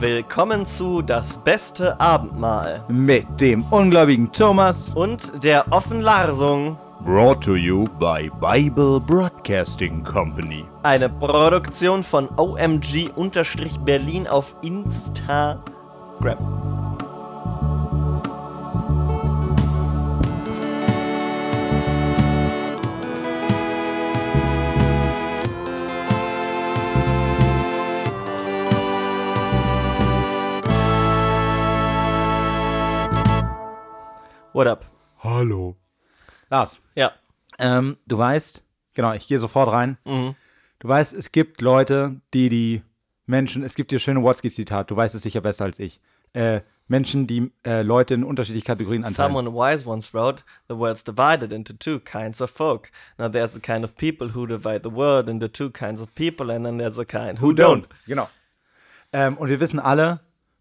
Willkommen zu Das beste Abendmahl Mit dem ungläubigen Thomas. und der Offenlarsung, Brought to you by Bible Broadcasting Company. eine Produktion von OMG-Berlin auf Instagram. What up? Hallo. Lars, Ja. ähm, du weißt, genau, ich gehe sofort rein. Mhm. Du weißt, es gibt Leute, die die Menschen, es gibt dir schöne Watsky-Zitat, du weißt es sicher besser als ich. Äh, Menschen, die äh, Leute in unterschiedliche Kategorien anteilen. Someone wise once wrote, The world's divided into two kinds of folk. Now there's a kind of people who divide the world into two kinds of people, and then there's a kind who, don't. Genau. Ähm, und wir wissen alle,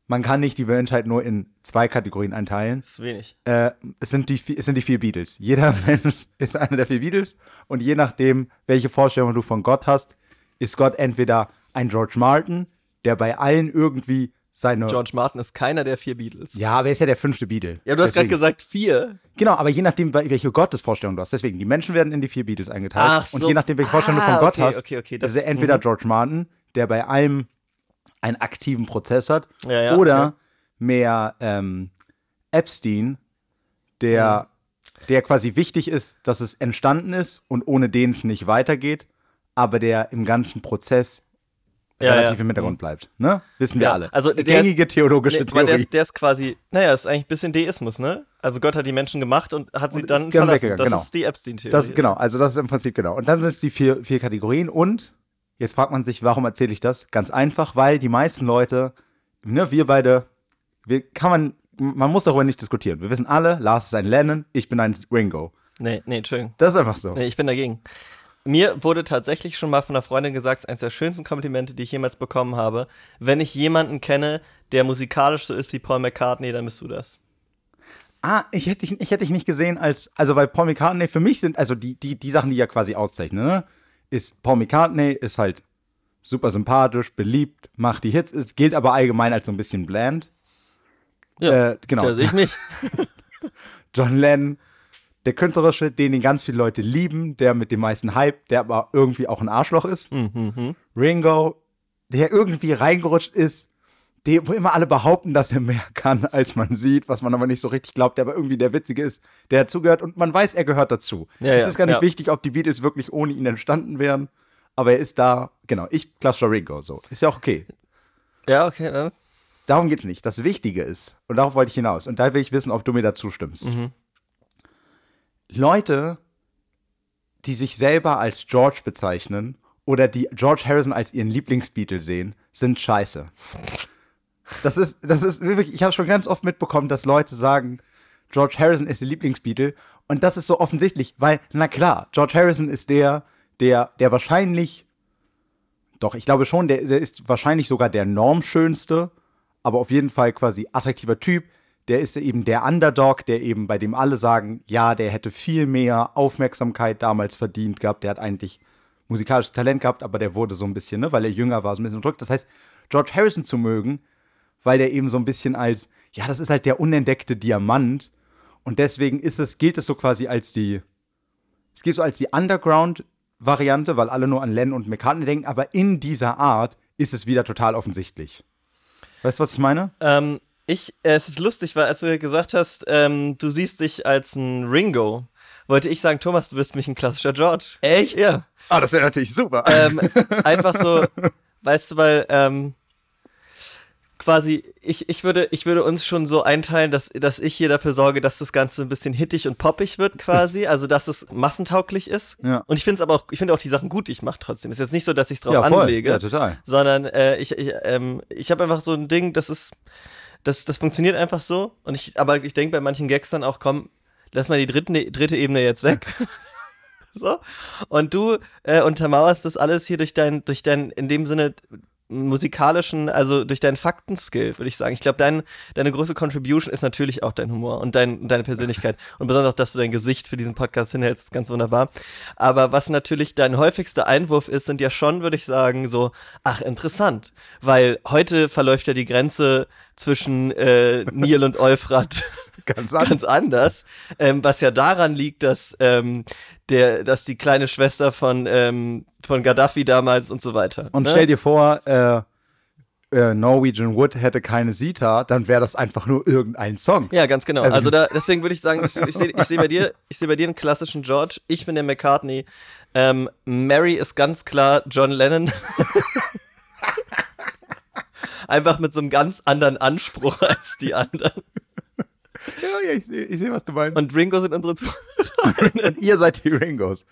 man kann nicht die Menschheit nur in zwei Kategorien einteilen. Das ist wenig. Äh, es, sind die, es sind die vier Beatles. Jeder Mensch ist einer der vier Beatles und je nachdem, welche Vorstellung du von Gott hast, ist Gott entweder ein George Martin, der bei allen irgendwie seine. George Martin ist keiner der vier Beatles. Ja, aber er ist ja der fünfte Beatle. Ja, du hast gerade gesagt vier. Genau, aber je nachdem, wel- welche Gottesvorstellung du hast. Deswegen, die Menschen werden in die vier Beatles eingeteilt. Ach Und so. je nachdem, welche Vorstellung du Ah, von Gott okay, hast, okay, okay, das- ist er entweder mhm. George Martin, der bei allem einen aktiven Prozess hat, Ja, ja, oder ja. mehr ähm, Epstein, der, der quasi wichtig ist, dass es entstanden ist und ohne den es nicht weitergeht, aber der im ganzen Prozess relativ im Hintergrund bleibt. Ne? Wissen wir alle. also der- gängige theologische Nee, aber der Theorie. ist, der ist quasi, naja, ist eigentlich ein bisschen Deismus, ne? Also Gott hat die Menschen gemacht und hat sie Und dann ist verlassen. Das genau. ist die Epstein-Theorie. Genau, also das ist im Prinzip genau. Und dann sind es die vier, vier Kategorien und jetzt fragt man sich, warum erzähle ich das? Ganz einfach, weil die meisten Leute, ne, wir beide, wir kann man, man muss darüber nicht diskutieren. Wir wissen alle, Lars ist ein Lennon, ich bin ein Ringo. Nee, nee, Entschuldigung. Das ist einfach so. Nee, ich bin dagegen. Mir wurde tatsächlich schon mal von einer Freundin gesagt, es ist eines der schönsten Komplimente, die ich jemals bekommen habe. Wenn ich jemanden kenne, der musikalisch so ist wie Paul McCartney, dann bist du das. Ah, ich hätte dich, ich hätte dich nicht gesehen als, also weil Paul McCartney für mich sind, also die, die, die Sachen, die ja quasi auszeichnen, ne? Ist Paul McCartney ist halt super sympathisch, beliebt, macht die Hits, ist, gilt aber allgemein als so ein bisschen bland. Ja, Äh, genau. Da sehe ich mich. John Lennon, der künstlerische, den den ganz viele Leute lieben, der mit dem meisten Hype, der aber irgendwie auch ein Arschloch ist. Mhm, Ringo, der irgendwie reingerutscht ist, wo immer alle behaupten, dass er mehr kann, als man sieht, was man aber nicht so richtig glaubt, der aber irgendwie der Witzige ist, der dazugehört und man weiß, er gehört dazu. Ja, es ja, ist gar nicht ja. wichtig, ob die Beatles wirklich ohne ihn entstanden wären, aber er ist da, genau, ich klassischer Ringo, so. Ist ja auch okay. Ja, okay. Darum geht's nicht. Das Wichtige ist, und darauf wollte ich hinaus, und da will ich wissen, ob du mir dazu stimmst. Mhm. Leute, die sich selber als George bezeichnen oder die George Harrison als ihren Lieblingsbeatle sehen, sind scheiße. Das ist, das ist wirklich, ich habe schon ganz oft mitbekommen, dass Leute sagen, George Harrison ist der Lieblingsbeatle. Und das ist so offensichtlich, weil, na klar, George Harrison ist der, der, der wahrscheinlich, doch, ich glaube schon, der, der ist wahrscheinlich sogar der normschönste, aber auf jeden Fall quasi attraktiver Typ. Der ist eben der Underdog, der eben, bei dem alle sagen, ja, der hätte viel mehr Aufmerksamkeit damals verdient gehabt. Der hat eigentlich musikalisches Talent gehabt, aber der wurde so ein bisschen, ne, weil er jünger war, so ein bisschen unterdrückt. Das heißt, George Harrison zu mögen, weil der eben so ein bisschen als, ja, das ist halt der unentdeckte Diamant. Und deswegen ist es, gilt es so quasi als die, es gilt so als die Underground-Variante, weil alle nur an Len und McCartney denken, aber in dieser Art ist es wieder total offensichtlich. Weißt du, was ich meine? Ähm, ich, äh, es ist lustig, weil als du gesagt hast, ähm, du siehst dich als ein Ringo, wollte ich sagen, Thomas, du wirst mich ein klassischer George. Echt? Ja. Ah, das wäre natürlich super. ähm, einfach so, weißt du, weil ähm, quasi, ich, ich, würde, ich würde uns schon so einteilen, dass, dass ich hier dafür sorge, dass das Ganze ein bisschen hittig und poppig wird quasi, also dass es massentauglich ist. Ja. Und ich finde es aber auch, ich finde auch die Sachen gut, die ich mache trotzdem. Ist jetzt nicht so, dass ich es drauf ja, voll. anlege, Ja, total. sondern äh, ich, ich, ähm, ich habe einfach so ein Ding, das ist, das, das funktioniert einfach so. Und ich, aber ich denke bei manchen Gags dann auch, komm, lass mal die dritten, dritte Ebene jetzt weg. so. Und du äh, untermauerst das alles hier durch dein, durch dein, in dem Sinne, musikalischen, also durch deinen Faktenskill, würde ich sagen. Ich glaube, dein, deine größte Contribution ist natürlich auch dein Humor und dein, deine Persönlichkeit. Und besonders auch, dass du dein Gesicht für diesen Podcast hinhältst, ist ganz wunderbar. Aber was natürlich dein häufigster Einwurf ist, sind ja schon, würde ich sagen, so, ach, interessant. Weil heute verläuft ja die Grenze zwischen äh, Nil und Euphrat Ganz anders. ganz anders. Ähm, was ja daran liegt, dass, ähm, der, dass die kleine Schwester von, ähm, von Gaddafi damals und so weiter. Und ne? stell dir vor, äh, äh, Norwegian Wood hätte keine Sita, dann wäre das einfach nur irgendein Song. Ja, ganz genau. Also- Also, da, deswegen würde ich sagen, ich, ich sehe seh bei dir, ich sehe bei dir einen klassischen George. Ich bin der McCartney. Ähm, Mary ist ganz klar John Lennon. Einfach mit so einem ganz anderen Anspruch als die anderen. Ja, ja, ich sehe, ich seh, was du meinst. Und Ringo sind unsere Zuhörer. Und ihr seid die Ringos.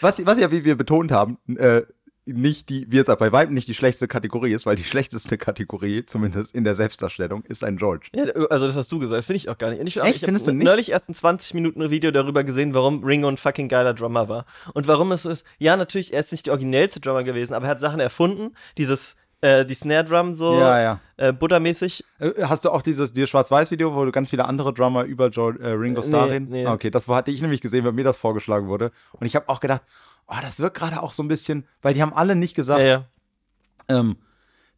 Was, was ja, wie wir betont haben, äh, nicht die, wie jetzt bei Weitem nicht die schlechteste Kategorie ist, weil die schlechteste Kategorie, zumindest in der Selbstdarstellung, ist ein George. Ja, also das hast du gesagt, finde ich auch gar nicht. Und ich, Echt? ich Findest habe du nicht? neulich erst ein 20 Minuten Video darüber gesehen, warum Ringo ein fucking geiler Drummer war. Und warum es so ist. Ja, natürlich, er ist nicht der originellste Drummer gewesen, aber er hat Sachen erfunden, dieses, äh, die Snare Drum so Ja, ja. Äh, buttermäßig. Äh, Hast du auch dieses, dieses Schwarz-Weiß-Video, wo du ganz viele andere Drummer über George, äh, Ringo Äh, Starr nee, reden? nee. Okay, das hatte ich nämlich gesehen, weil mir das vorgeschlagen wurde. Und ich habe auch gedacht, oh, das wirkt gerade auch so ein bisschen, weil die haben alle nicht gesagt, ja. ähm,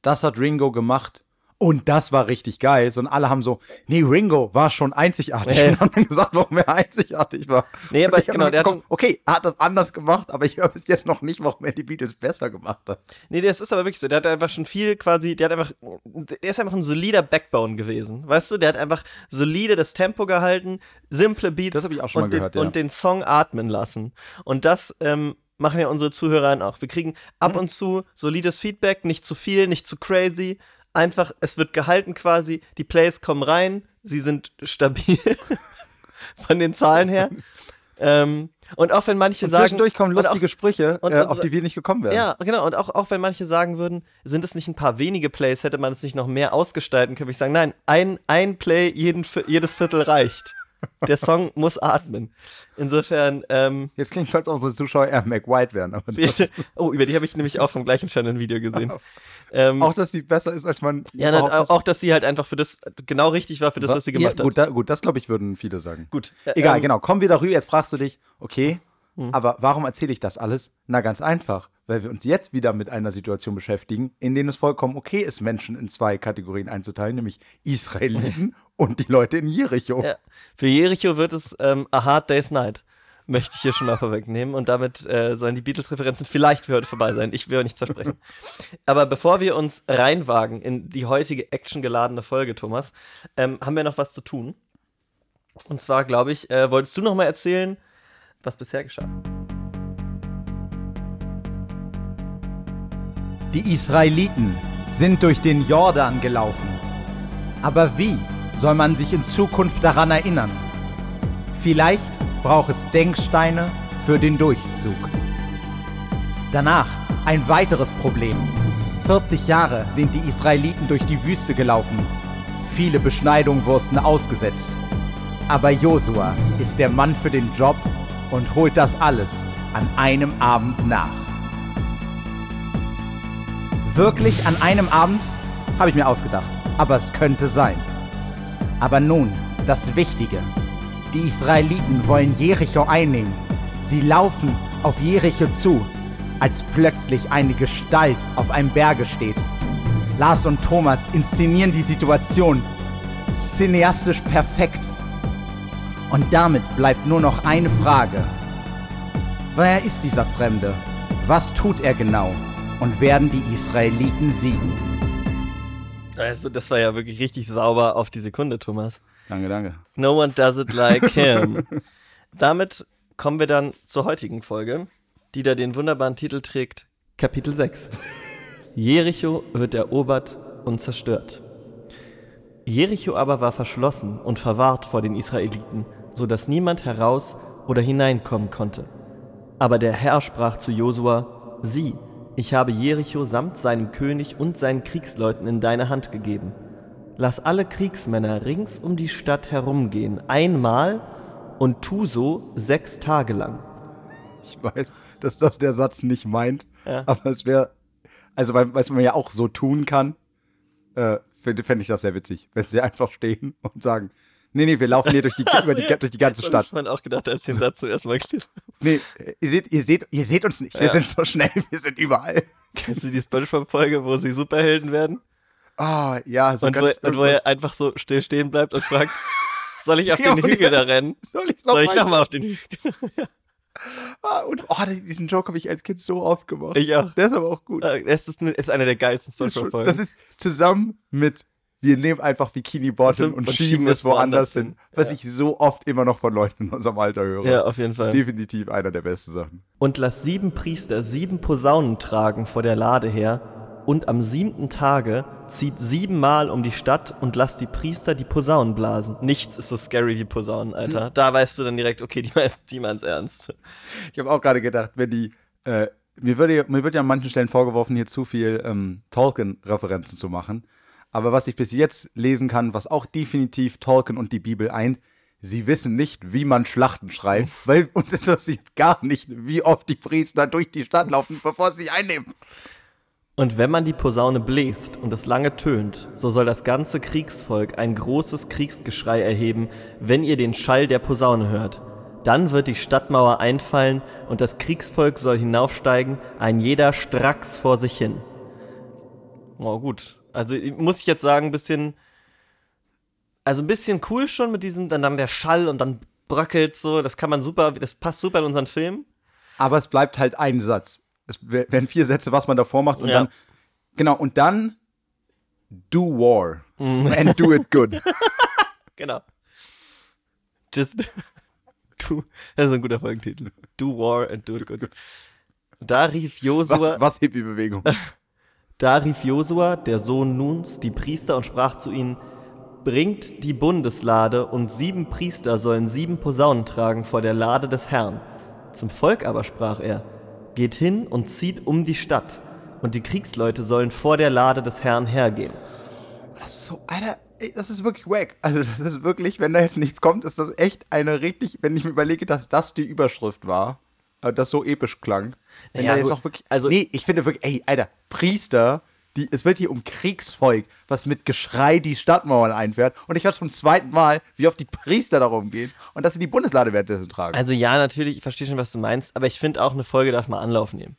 das hat Ringo gemacht und das war richtig geil, sondern alle haben so, nee, Ringo war schon einzigartig Ja. und haben dann gesagt, warum er einzigartig war. Nee, aber Und ich genau, der hat okay, er hat das anders gemacht, aber ich höre bis jetzt noch nicht, warum er die Beatles besser gemacht hat. Nee, das ist aber wirklich so. Der hat einfach schon viel quasi, der hat einfach, der ist einfach ein solider Backbone gewesen. Weißt du, der hat einfach solide das Tempo gehalten, simple Beats Das hab ich auch schon und, mal gehört, den, ja. und den Song atmen lassen. Und das ähm, machen ja unsere Zuhörer auch. Wir kriegen ab Mhm. und zu solides Feedback, nicht zu viel, nicht zu crazy. Einfach, es wird gehalten quasi, die Plays kommen rein, sie sind stabil von den Zahlen her. ähm, und auch wenn manche Und sagen. zwischendurch kommen und auch- lustige Sprüche, und äh, auf die wir nicht gekommen wären. ja, genau. Und auch, auch wenn manche sagen würden, sind es nicht ein paar wenige Plays, hätte man es nicht noch mehr ausgestalten können, würde ich sagen, nein, ein, ein Play jeden, jedes Viertel reicht. Der Song muss atmen. Insofern, ähm, Jetzt klingt es, als ob unsere Zuschauer eher Mac White wären, aber oh, über die habe ich nämlich auch vom gleichen Channel ein Video gesehen. Ähm, auch, dass die besser ist, als man ja, auch, auch, dass sie halt einfach für das genau richtig war für das, was sie gemacht ja, gut, hat. da, gut, das glaube ich, würden viele sagen. Gut. äh, Egal, ähm, genau. Kommen wir darüber. Jetzt fragst du dich, okay, Hm. aber warum erzähle ich das alles? Na, ganz einfach, weil wir uns jetzt wieder mit einer Situation beschäftigen, in denen es vollkommen okay ist, Menschen in zwei Kategorien einzuteilen, nämlich Israeliten und die Leute in Jericho. Ja. Für Jericho wird es ähm, A Hard Day's Night. Möchte ich hier schon mal vorwegnehmen. Und damit äh, sollen die Beatles-Referenzen vielleicht für heute vorbei sein. Ich will euch nichts versprechen. Aber bevor wir uns reinwagen in die heutige actiongeladene Folge, Thomas, ähm, haben wir noch was zu tun. Und zwar, glaube ich, äh, wolltest du noch mal erzählen, was bisher geschah? Die Israeliten sind durch den Jordan gelaufen. Aber wie soll man sich in Zukunft daran erinnern? Vielleicht braucht es Denksteine für den Durchzug. Danach ein weiteres Problem. 40 Jahre sind die Israeliten durch die Wüste gelaufen. Viele Beschneidungen wurden ausgesetzt. Aber Josua ist der Mann für den Job und holt das alles an einem Abend nach. Wirklich an einem Abend? Habe ich mir ausgedacht. Aber es könnte sein. Aber nun, das Wichtige. Die Israeliten wollen Jericho einnehmen. Sie laufen auf Jericho zu, als plötzlich eine Gestalt auf einem Berge steht. Lars und Thomas inszenieren die Situation cineastisch perfekt. Und damit bleibt nur noch eine Frage. Wer ist dieser Fremde? Was tut er genau? Und werden die Israeliten siegen? Also, das war ja wirklich richtig sauber auf die Sekunde, Thomas. Danke, danke. No one does it like him. Damit kommen wir dann zur heutigen Folge, die da den wunderbaren Titel trägt: Kapitel 6. Jericho wird erobert und zerstört. Jericho aber war verschlossen und verwahrt vor den Israeliten, so dass niemand heraus oder hineinkommen konnte. Aber der Herr sprach zu Josua: Sieh, ich habe Jericho samt seinem König und seinen Kriegsleuten in deine Hand gegeben. Lass alle Kriegsmänner rings um die Stadt herumgehen, einmal, und tu so sechs Tage lang. Ich weiß, dass das der Satz nicht meint, Ja. aber es wäre, Also, weil, was man ja auch so tun kann, äh, fände fänd ich das sehr witzig, wenn sie einfach stehen und sagen, nee, nee, wir laufen hier durch die, über die, durch die ganze Stadt. Ich man auch gedacht, als den Satz zuerst mal gelesen. Nee, ihr seht, ihr seht, ihr seht uns nicht. Wir Ja. sind so schnell, wir sind überall. Kennst du die Spongebob-Folge, wo sie Superhelden werden? Ah, ja, so und, wo, ganz und wo er einfach so still stehen bleibt und fragt, soll ich auf den Hügel da rennen? Soll ich noch nochmal auf den Hügel? Ah, und oh, diesen Joke habe ich als Kind so oft gemacht. Ich auch. Der ist aber auch gut. Äh, Es ist, ist eine der geilsten Spongebob-Folgen. das ist zusammen mit wir nehmen einfach Bikini Bottom und, Und schieben es woanders hin. hin. Was Ja. ich so oft immer noch von Leuten in unserem Alter höre. Ja, auf jeden Fall. Definitiv einer der besten Sachen. Und lass sieben Priester sieben Posaunen tragen vor der Lade her, und am siebten Tage zieht siebenmal um die Stadt und lass die Priester die Posaunen blasen. Nichts ist so scary wie Posaunen, Alter. Da weißt du dann direkt, okay, die, die meinen's ernst. Ich habe auch gerade gedacht, wenn die, äh, mir, würde, mir wird ja an manchen Stellen vorgeworfen, hier zu viel ähm, Tolkien-Referenzen zu machen. Aber was ich bis jetzt lesen kann, was auch definitiv Tolkien und die Bibel eint, sie wissen nicht, wie man Schlachten schreibt, weil uns interessiert gar nicht, wie oft die Priester durch die Stadt laufen, bevor sie einnehmen. Und wenn man die Posaune bläst und es lange tönt, so soll das ganze Kriegsvolk ein großes Kriegsgeschrei erheben, wenn ihr den Schall der Posaune hört. Dann wird die Stadtmauer einfallen und das Kriegsvolk soll hinaufsteigen, ein jeder stracks vor sich hin. Oh, gut. Also muss ich jetzt sagen, ein bisschen. Also ein bisschen cool schon mit diesem, dann, dann der Schall und dann bröckelt so. Das kann man super, das passt super in unseren Film. Aber es bleibt halt ein Satz. Es werden vier Sätze, was man davor macht und Ja. dann, genau, und dann do war and do it good. Genau. Just do. Das ist ein guter Folgentitel. Do war and do it good. Da rief Josua, Was, was Hippie-Bewegung. da rief Josua, der Sohn Nuns, die Priester und sprach zu ihnen: Bringt die Bundeslade und sieben Priester sollen sieben Posaunen tragen vor der Lade des Herrn. Zum Volk aber sprach er: Geht hin und zieht um die Stadt, und die Kriegsleute sollen vor der Lade des Herrn hergehen. Das ist so, Alter, ey, das ist wirklich wack. Also, das ist wirklich, wenn da jetzt nichts kommt, ist das echt eine richtig, wenn ich mir überlege, dass das die Überschrift war, das so episch klang. Wenn Ja, da jetzt auch wirklich, Also- nee, ich finde wirklich, ey, Alter, Priester, die, es wird hier um Kriegsvolk, was mit Geschrei die Stadtmauern einfährt. Und ich höre zum zweiten Mal, wie oft die Priester darum gehen und dass sie die Bundeslade währenddessen tragen. Also, ja, natürlich, ich verstehe schon, was du meinst, aber ich finde auch, eine Folge darf mal Anlauf nehmen.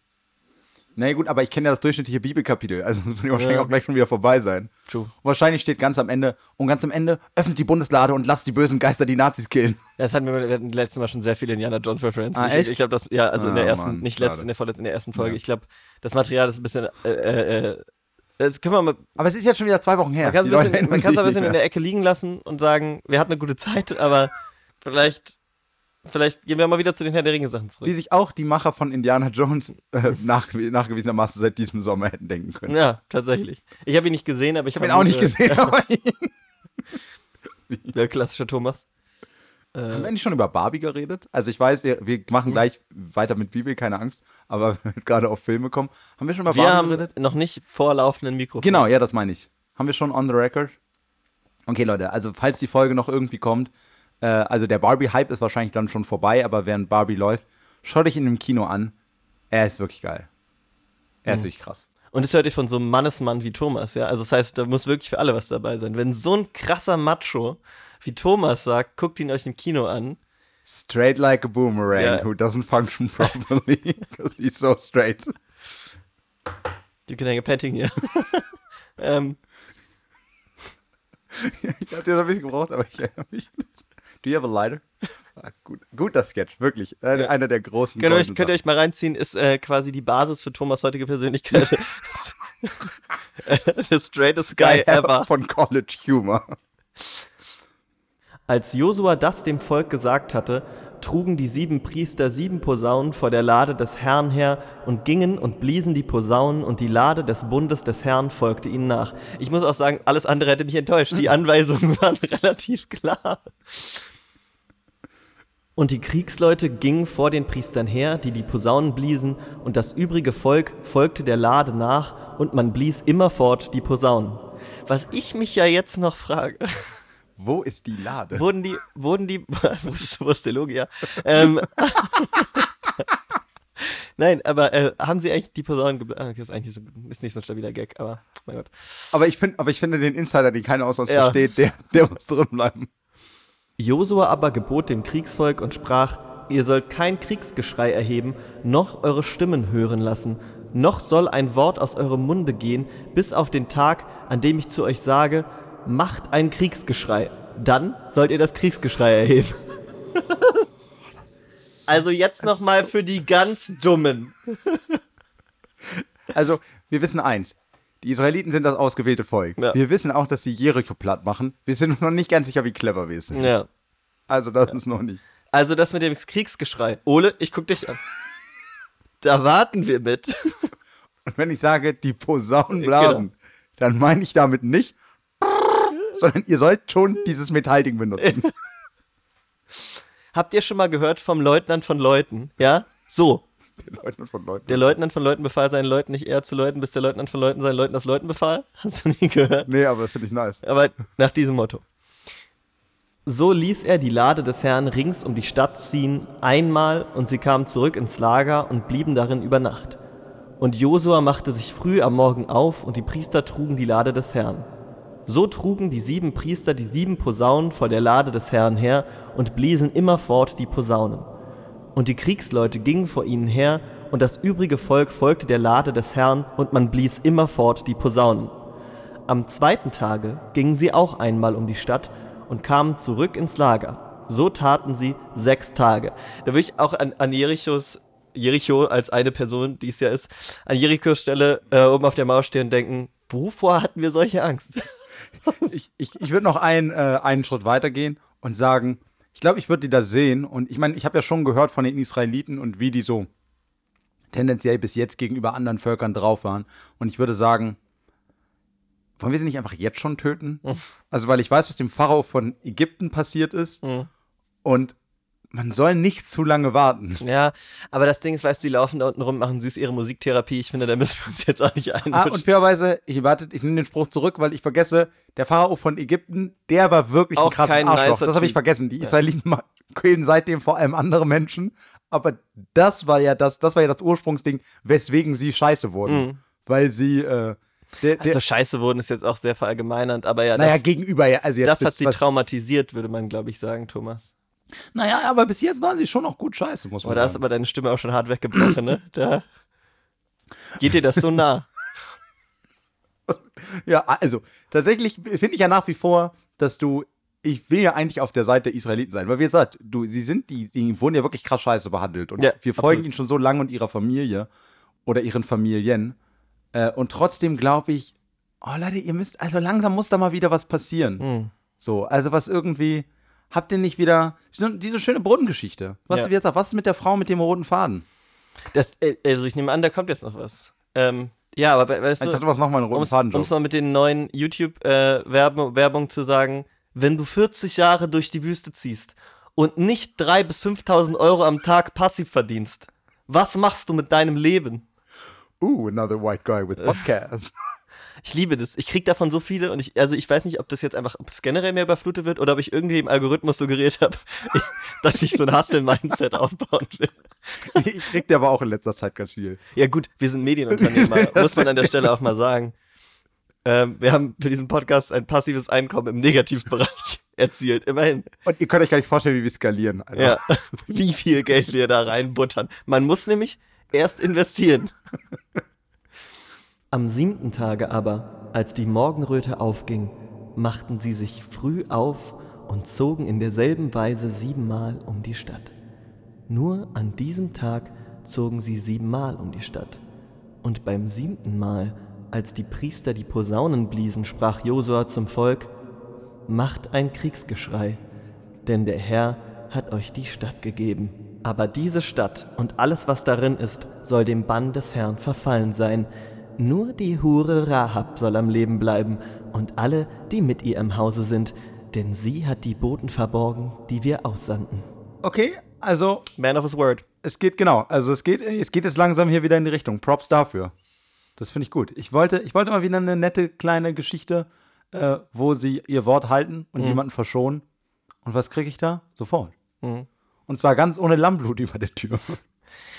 Na nee, gut, aber ich kenne ja das durchschnittliche Bibelkapitel, also das wird wahrscheinlich Ja. auch gleich schon wieder vorbei sein. True. Und wahrscheinlich steht ganz am Ende, und ganz am Ende öffnet die Bundeslade und lasst die bösen Geister die Nazis killen. Das hatten wir beim letzten Mal schon sehr viele Indiana Jones Referenzen. Ah, ich echt? ich glaube, das, ja, also in der Ah, ersten, Mann, nicht letzte, schade. in der vorletzten, in der ersten Folge. Ja. Ich glaube, das Material ist ein bisschen, äh, äh, äh, das können wir mal, Aber es ist jetzt schon wieder zwei Wochen her. man kann es ein bisschen, man kann's sich ein bisschen in der Ecke liegen lassen und sagen, wir hatten eine gute Zeit, aber vielleicht, vielleicht gehen wir mal wieder zu den Herr der Ringe Sachen Wie zurück. sich auch die Macher von Indiana Jones äh, nach, nachgewiesenermaßen seit diesem Sommer hätten denken können. Ja, tatsächlich. Ich habe ihn nicht gesehen, aber ich, Ich habe ihn auch nicht vermute- gesehen, aber Ja, klassischer Thomas. Haben wir Äh, endlich schon über Barbie geredet? Also ich weiß, wir, wir Hm. machen gleich weiter mit Bibel, keine Angst. Aber wenn wir jetzt gerade auf Filme kommen, haben wir schon über wir Barbie haben geredet? noch nicht vorlaufenden Mikrofon. Genau, ja, das meine ich. Haben wir schon on the record? Okay, Leute, also falls die Folge noch irgendwie kommt, äh, also der Barbie-Hype ist wahrscheinlich dann schon vorbei, aber während Barbie läuft, schaut euch ihn im Kino an. Er ist wirklich geil. Er ist Mhm. wirklich krass. Und das hört ihr von so einem Mannesmann wie Thomas, ja. Also das heißt, da muss wirklich für alle was dabei sein. Wenn so ein krasser Macho wie Thomas sagt, guckt ihn euch im Kino an. Straight like a boomerang Ja. who doesn't function properly because he's so straight. You can hang a painting here. ähm, Ich hatte noch ein bisschen gebraucht, aber ich erinnere mich. Do you have a lighter? Ah, gut, guter Sketch, wirklich. Äh, Ja. Einer der großen. könnt, ihr euch, könnt ihr euch mal reinziehen, ist äh, quasi die Basis für Thomas heutige Persönlichkeit. The straightest guy ever. Von College Humor. Als Josua das dem Volk gesagt hatte, trugen die sieben Priester sieben Posaunen vor der Lade des Herrn her und gingen und bliesen die Posaunen und die Lade des Bundes des Herrn folgte ihnen nach. Ich muss auch sagen, alles andere hätte mich enttäuscht. Die Anweisungen waren relativ klar. Und die Kriegsleute gingen vor den Priestern her, die die Posaunen bliesen, und das übrige Volk folgte der Lade nach, und man blies immerfort die Posaunen. Was ich mich ja jetzt noch frage, Wo ist die Lade? wurden die, wurden die, wo ist, wo ist der Logia? Ähm, Nein, aber äh, haben sie eigentlich die Posaunen gebl- ah, okay, ist eigentlich so, ist nicht so ein stabiler Gag, aber mein Gott. Aber ich, find, aber ich finde den Insider, den keiner aus uns Ja. versteht, der, der muss drin bleiben. Josua aber gebot dem Kriegsvolk und sprach, ihr sollt kein Kriegsgeschrei erheben, noch eure Stimmen hören lassen, noch soll ein Wort aus eurem Munde gehen, bis auf den Tag, an dem ich zu euch sage, macht ein Kriegsgeschrei. Dann sollt ihr das Kriegsgeschrei erheben. also jetzt nochmal für die ganz Dummen. Also, wir wissen eins. Die Israeliten sind das ausgewählte Volk. Ja. Wir wissen auch, dass sie Jericho platt machen. Wir sind uns noch nicht ganz sicher, wie clever wir sind. Ja. Also, das ist noch nicht. Also das mit dem Kriegsgeschrei. Ole, ich guck dich an. Da warten wir mit. Und wenn ich sage, die Posaunen blasen, dann meine ich damit nicht, sondern ihr sollt schon dieses Metallding benutzen. Habt ihr schon mal gehört vom Leutnant von Leuten? Ja? So. Den Leuten von Leuten. Der Leutnant von Leuten befahl seinen Leuten nicht eher zu läuten, bis der Leutnant von Leuten seinen Leuten das Leuten befahl? Hast du nie gehört? Nee, aber das finde ich nice. Aber nach diesem Motto. So ließ er die Lade des Herrn rings um die Stadt ziehen, einmal, und sie kamen zurück ins Lager und blieben darin über Nacht. Und Josua machte sich früh am Morgen auf, und die Priester trugen die Lade des Herrn. So trugen die sieben Priester die sieben Posaunen vor der Lade des Herrn her und bliesen immerfort die Posaunen. Und die Kriegsleute gingen vor ihnen her, und das übrige Volk folgte der Lade des Herrn, und man blies immerfort die Posaunen. Am zweiten Tage gingen sie auch einmal um die Stadt und kamen zurück ins Lager. So taten sie sechs Tage. Da würde ich auch an, an Jerichos, Jericho als eine Person, die es ja ist, an Jerichos Stelle äh, oben auf der Mauer stehen und denken, wovor hatten wir solche Angst? Ich, ich, ich würde noch einen, äh, einen Schritt weitergehen und sagen, ich glaube, ich würde die da sehen. Und ich meine, ich habe ja schon gehört von den Israeliten und wie die so tendenziell bis jetzt gegenüber anderen Völkern drauf waren. Und ich würde sagen, wollen wir sie nicht einfach jetzt schon töten? Also, weil ich weiß, was dem Pharao von Ägypten passiert ist. Mhm. Und man soll nicht zu lange warten. Ja, aber das Ding ist, weißt du, die laufen da unten rum, machen süß ihre Musiktherapie. Ich finde, da müssen wir uns jetzt auch nicht Ah, einmischen. und fairerweise, ich warte, ich nehme den Spruch zurück, weil ich vergesse, der Pharao von Ägypten, der war wirklich ein Auch krasses kein Arschloch. Das habe ich vergessen. Die Israeliten quälen seitdem vor allem andere Menschen, aber das war ja das, das war ja das Ursprungsding, weswegen sie scheiße wurden. Mhm. Weil sie, äh, der, der, also scheiße wurden ist jetzt auch sehr verallgemeinernd, aber ja, naja, das, gegenüber, ja, also jetzt das hat sie traumatisiert, würde man, glaube ich, sagen, Thomas. Naja, aber bis jetzt waren sie schon auch gut scheiße, muss man Aber da ist sagen. aber deine Stimme auch schon hart weggebrochen, ne? Da geht dir das so nah. Ja, also tatsächlich finde ich ja nach wie vor, dass du, ich will ja eigentlich auf der Seite der Israeliten sein, weil wie gesagt, du, sie sind, die, die wurden ja wirklich krass scheiße behandelt und Ja, wir folgen absolut. ihnen schon so lange und ihrer Familie oder ihren Familien äh, und trotzdem glaube ich, oh Leute, ihr müsst, also langsam muss da mal wieder was passieren. Hm. So, also was irgendwie, habt ihr nicht wieder, diese schöne Brunnengeschichte, was Ja. du jetzt sagst, was ist mit der Frau mit dem roten Faden? Das, äh, also ich nehme an, da kommt jetzt noch was. Ähm, ja, aber we- weißt Ich du, dachte, was nochmal einen roten um es Faden mal mit den neuen YouTube-Werbung Werbung zu sagen, wenn du 40 Jahre durch die Wüste ziehst und nicht 3.000 bis 5.000 Euro am Tag passiv verdienst, was machst du mit deinem Leben? Uh, another white guy with podcast. Ich liebe das. Ich krieg davon so viele und ich, also ich weiß nicht, ob das jetzt einfach, ob es generell mehr überflutet wird oder ob ich irgendwie im Algorithmus suggeriert habe, dass ich so ein Hustle-Mindset aufbauen will. ich krieg der aber auch in letzter Zeit ganz viel. Ja gut, wir sind Medienunternehmer, muss man an der Stelle auch mal sagen. Ähm, wir haben für diesen Podcast ein passives Einkommen im Negativbereich erzielt, immerhin. Und ihr könnt euch gar nicht vorstellen, wie wir skalieren. Alter. Ja, wie viel Geld wir da reinbuttern. Man muss nämlich erst investieren. Am siebten Tage aber, als die Morgenröte aufging, machten sie sich früh auf und zogen in derselben Weise siebenmal um die Stadt. Nur an diesem Tag zogen sie siebenmal um die Stadt. Und beim siebten Mal, als die Priester die Posaunen bliesen, sprach Josua zum Volk, Macht ein Kriegsgeschrei, denn der Herr hat euch die Stadt gegeben. Aber diese Stadt und alles, was darin ist, soll dem Bann des Herrn verfallen sein. Nur die Hure Rahab soll am Leben bleiben und alle, die mit ihr im Hause sind, denn sie hat die Boten verborgen, die wir aussandten. Okay, also Man of his word. es geht genau. Also es geht, es geht jetzt langsam hier wieder in die Richtung. Props dafür. Das finde ich gut. Ich wollte, ich wollte mal wieder eine nette kleine Geschichte, äh, wo sie ihr Wort halten und jemanden verschonen. Und was kriege ich da? Sofort. Mhm. Und zwar ganz ohne Lammblut über der Tür.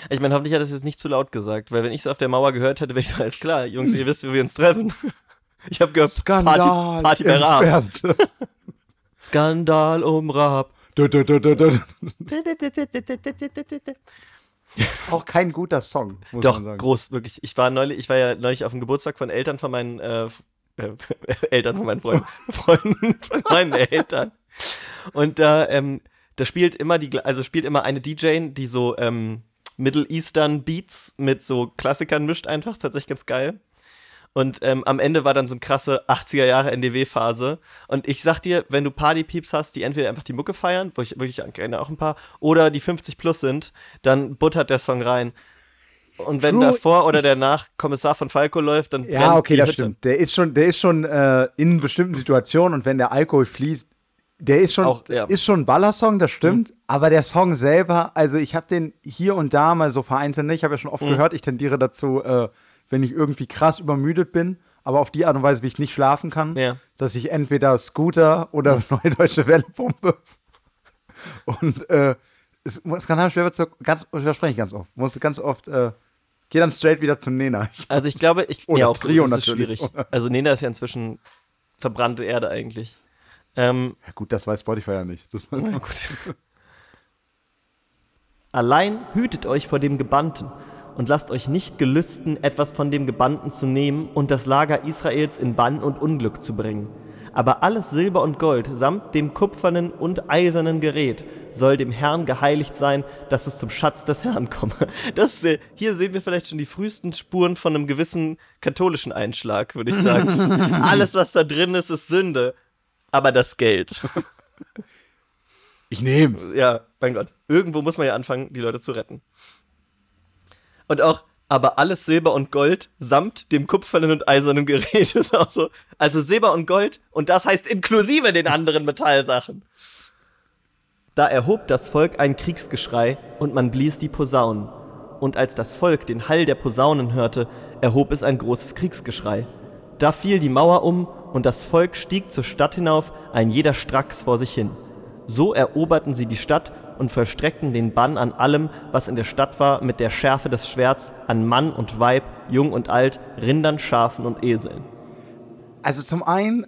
Ich meine, hoffentlich hat er es jetzt nicht zu laut gesagt, weil wenn ich es auf der Mauer gehört hätte, wäre ich so, alles klar, Jungs, ihr wisst, wie wir uns treffen. Ich habe gehört, Skandal Party, Party bei Raab. Skandal um Raab. Auch kein guter Song, muss Doch, man sagen. groß, wirklich. Ich war neulich, ich war ja neulich auf dem Geburtstag von Eltern von meinen äh, äh, Eltern von meinen Freunden, Freunden von meinen Eltern. Und da, ähm, da spielt immer die, also spielt immer eine DJ, die so ähm, Middle Eastern Beats mit so Klassikern mischt einfach, ist tatsächlich ganz geil. Und ähm, am Ende war dann so eine krasse 80er Jahre NDW-Phase. Und ich sag dir, wenn du Party-Peeps hast, die entweder einfach die Mucke feiern, wo ich wirklich kenne auch ein paar, oder die 50 plus sind, dann buttert der Song rein. Und wenn True. davor oder danach Kommissar von Falco läuft, dann Ja, okay, das Hütte. stimmt. Der ist schon, der ist schon äh, in bestimmten Situationen und wenn der Alkohol fließt, der ist schon, Auch, ja. ist schon ein Ballersong, das stimmt. Aber der Song selber, also ich habe den hier und da mal so vereinzelt, ne? ich habe ja schon oft gehört, ich tendiere dazu, äh, wenn ich irgendwie krass übermüdet bin, aber auf die Art und Weise, wie ich nicht schlafen kann, Ja. dass ich entweder Scooter oder Neue Deutsche Welle pumpe. Und äh, es, es kann halt schwer zu ganz ich ganz oft. Muss ganz oft, äh, geh dann straight wieder zu Nena. Also ich glaube, ich Oder ja, auch Trio das ist natürlich. schwierig. Also Nena ist ja inzwischen verbrannte Erde eigentlich. Ähm, Ja, gut, das weiß Spotify ja nicht. Das, na gut. Allein hütet euch vor dem Gebannten und lasst euch nicht gelüsten, etwas von dem Gebannten zu nehmen und das Lager Israels in Bann und Unglück zu bringen. Aber alles Silber und Gold samt dem kupfernen und eisernen Gerät soll dem Herrn geheiligt sein, dass es zum Schatz des Herrn komme. Das, äh, hier sehen wir vielleicht schon die frühesten Spuren von einem gewissen katholischen Einschlag, würde ich sagen. Alles, was da drin ist, ist Sünde. Aber das Geld. ich nehm's. Ja, mein Gott. Irgendwo muss man ja anfangen, die Leute zu retten. Und auch, aber alles Silber und Gold samt dem kupfernen und eisernen Gerät ist auch so. Also Silber und Gold und das heißt inklusive den anderen Metallsachen. Da erhob das Volk ein Kriegsgeschrei und man blies die Posaunen. Und als das Volk den Hall der Posaunen hörte, erhob es ein großes Kriegsgeschrei. Da fiel die Mauer um und das Volk stieg zur Stadt hinauf, ein jeder stracks vor sich hin. So eroberten sie die Stadt und vollstreckten den Bann an allem, was in der Stadt war, mit der Schärfe des Schwerts, an Mann und Weib, Jung und Alt, Rindern, Schafen und Eseln. Also zum einen,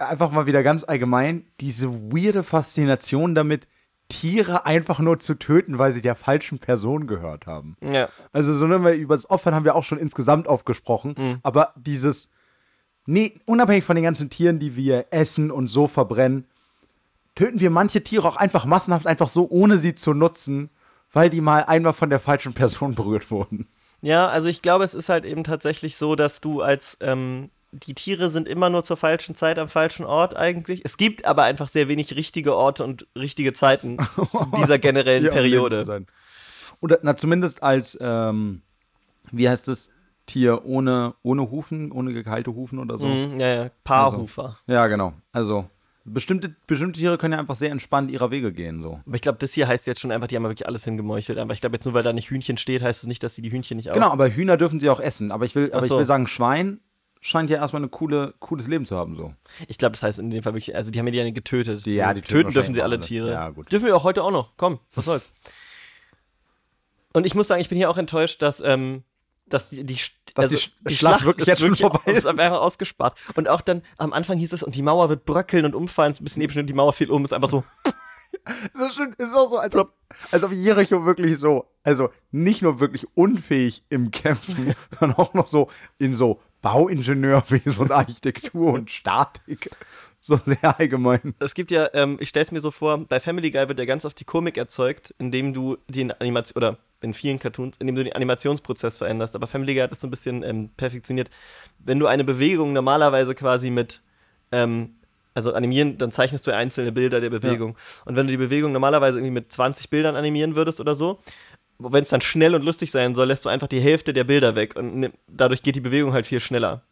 einfach mal wieder ganz allgemein, diese weirde Faszination damit, Tiere einfach nur zu töten, weil sie der falschen Person gehört haben. Ja. Also so ne, weil über das Opfern haben wir auch schon insgesamt aufgesprochen, aber dieses, nee, unabhängig von den ganzen Tieren, die wir essen und so verbrennen, töten wir manche Tiere auch einfach massenhaft, einfach so, ohne sie zu nutzen, weil die mal einmal von der falschen Person berührt wurden. Ja, also ich glaube, es ist halt eben tatsächlich so, dass du als ähm, die Tiere sind immer nur zur falschen Zeit am falschen Ort eigentlich. Es gibt aber einfach sehr wenig richtige Orte und richtige Zeiten zu dieser generellen um Leben zu Periode. sein. Oder na, zumindest als, ähm, wie heißt es, Tier ohne, ohne Hufen, ohne gekeilte Hufen oder so. Mhm, ja, ja, Paarhufer. Ja, genau. Also bestimmte, bestimmte Tiere können ja einfach sehr entspannt ihrer Wege gehen. So. Aber ich glaube, das hier heißt jetzt schon einfach, die haben ja wirklich alles hingemeuchelt. Aber ich glaube, jetzt nur weil da nicht Hühnchen steht, heißt es nicht, dass sie die Hühnchen nicht auch. Genau, aber Hühner dürfen sie auch essen. Aber ich will, aber Ach ich so. will sagen, Schwein scheint ja erstmal ein coole, cooles Leben zu haben. So. Ich glaube, das heißt in dem Fall wirklich, also die haben ja die getötet. Die- ja, So, die töten dürfen sie alle. Tiere. Ja, gut. Dürfen wir auch heute auch noch. Komm, was soll's. Und ich muss sagen, ich bin hier auch enttäuscht, dass, ähm, dass die, die, Dass die Sch- Schlacht wirklich jetzt schon vorbei ist. einfach ausgespart. Und auch dann am Anfang hieß es, und die Mauer wird bröckeln und umfallen, ist ein bisschen episch, und die Mauer fiel um, ist einfach so. Das ist, schon, ist auch so, als ob, als ob Jericho wirklich so, also nicht nur wirklich unfähig im Kämpfen, sondern auch noch so in so Bauingenieurwesen und Architektur und Statik. So sehr allgemein. Es gibt ja, ähm, ich stell's mir so vor, bei Family Guy wird ja ganz oft die Komik erzeugt, indem du den Animation oder in vielen Cartoons, indem du den Animationsprozess veränderst. Aber Family Guy hat das so ein bisschen ähm, perfektioniert. Wenn du eine Bewegung normalerweise quasi mit, ähm, also animieren, dann zeichnest du einzelne Bilder der Bewegung. Und wenn du die Bewegung normalerweise irgendwie mit 20 Bildern animieren würdest oder so, wenn es dann schnell und lustig sein soll, lässt du einfach die Hälfte der Bilder weg und nimm- dadurch geht die Bewegung halt viel schneller.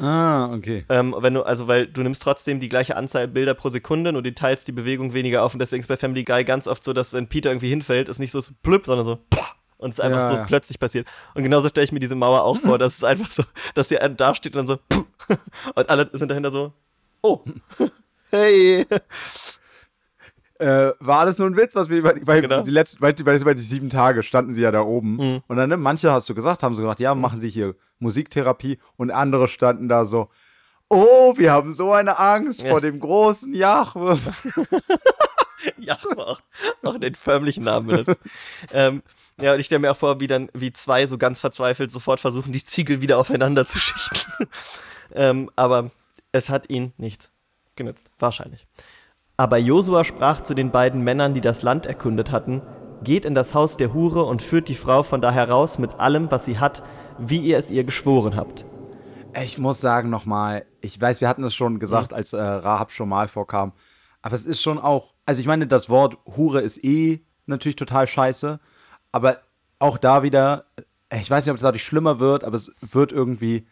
Ah, okay. Ähm, wenn du, also weil du nimmst trotzdem die gleiche Anzahl Bilder pro Sekunde, nur du teilst die Bewegung weniger auf und deswegen ist bei Family Guy ganz oft so, dass wenn Peter irgendwie hinfällt, ist nicht so so plüpp, sondern so und es ist einfach Ja, so ja. plötzlich passiert. Und genauso stelle ich mir diese Mauer auch vor, dass es einfach so, dass sie da steht und dann so und alle sind dahinter so, oh, hey. Äh, war alles nur ein Witz, was wir über, weil Genau. die letzten, weil, weil über die sieben Tage standen sie ja da oben. Mhm. Und dann, ne, manche hast du gesagt, haben so gesagt, ja, machen sie hier Musiktherapie und andere standen da so, oh, wir haben so eine Angst Ja. vor dem großen Jahwe. Ja, aber auch, auch den förmlichen Namen benutzt. ähm, ja, und ich stelle mir auch vor, wie dann, wie zwei so ganz verzweifelt sofort versuchen, die Ziegel wieder aufeinander zu schichten. ähm, aber es hat ihn nicht genützt. Wahrscheinlich. Aber Josua sprach zu den beiden Männern, die das Land erkundet hatten: Geht in das Haus der Hure und führt die Frau von da heraus mit allem, was sie hat, wie ihr es ihr geschworen habt. Ich muss sagen nochmal, ich weiß, wir hatten es schon gesagt, als äh, Rahab schon mal vorkam, aber es ist schon auch, also ich meine, das Wort Hure ist eh natürlich total scheiße, aber auch da wieder, ich weiß nicht, ob es dadurch schlimmer wird, aber es wird irgendwie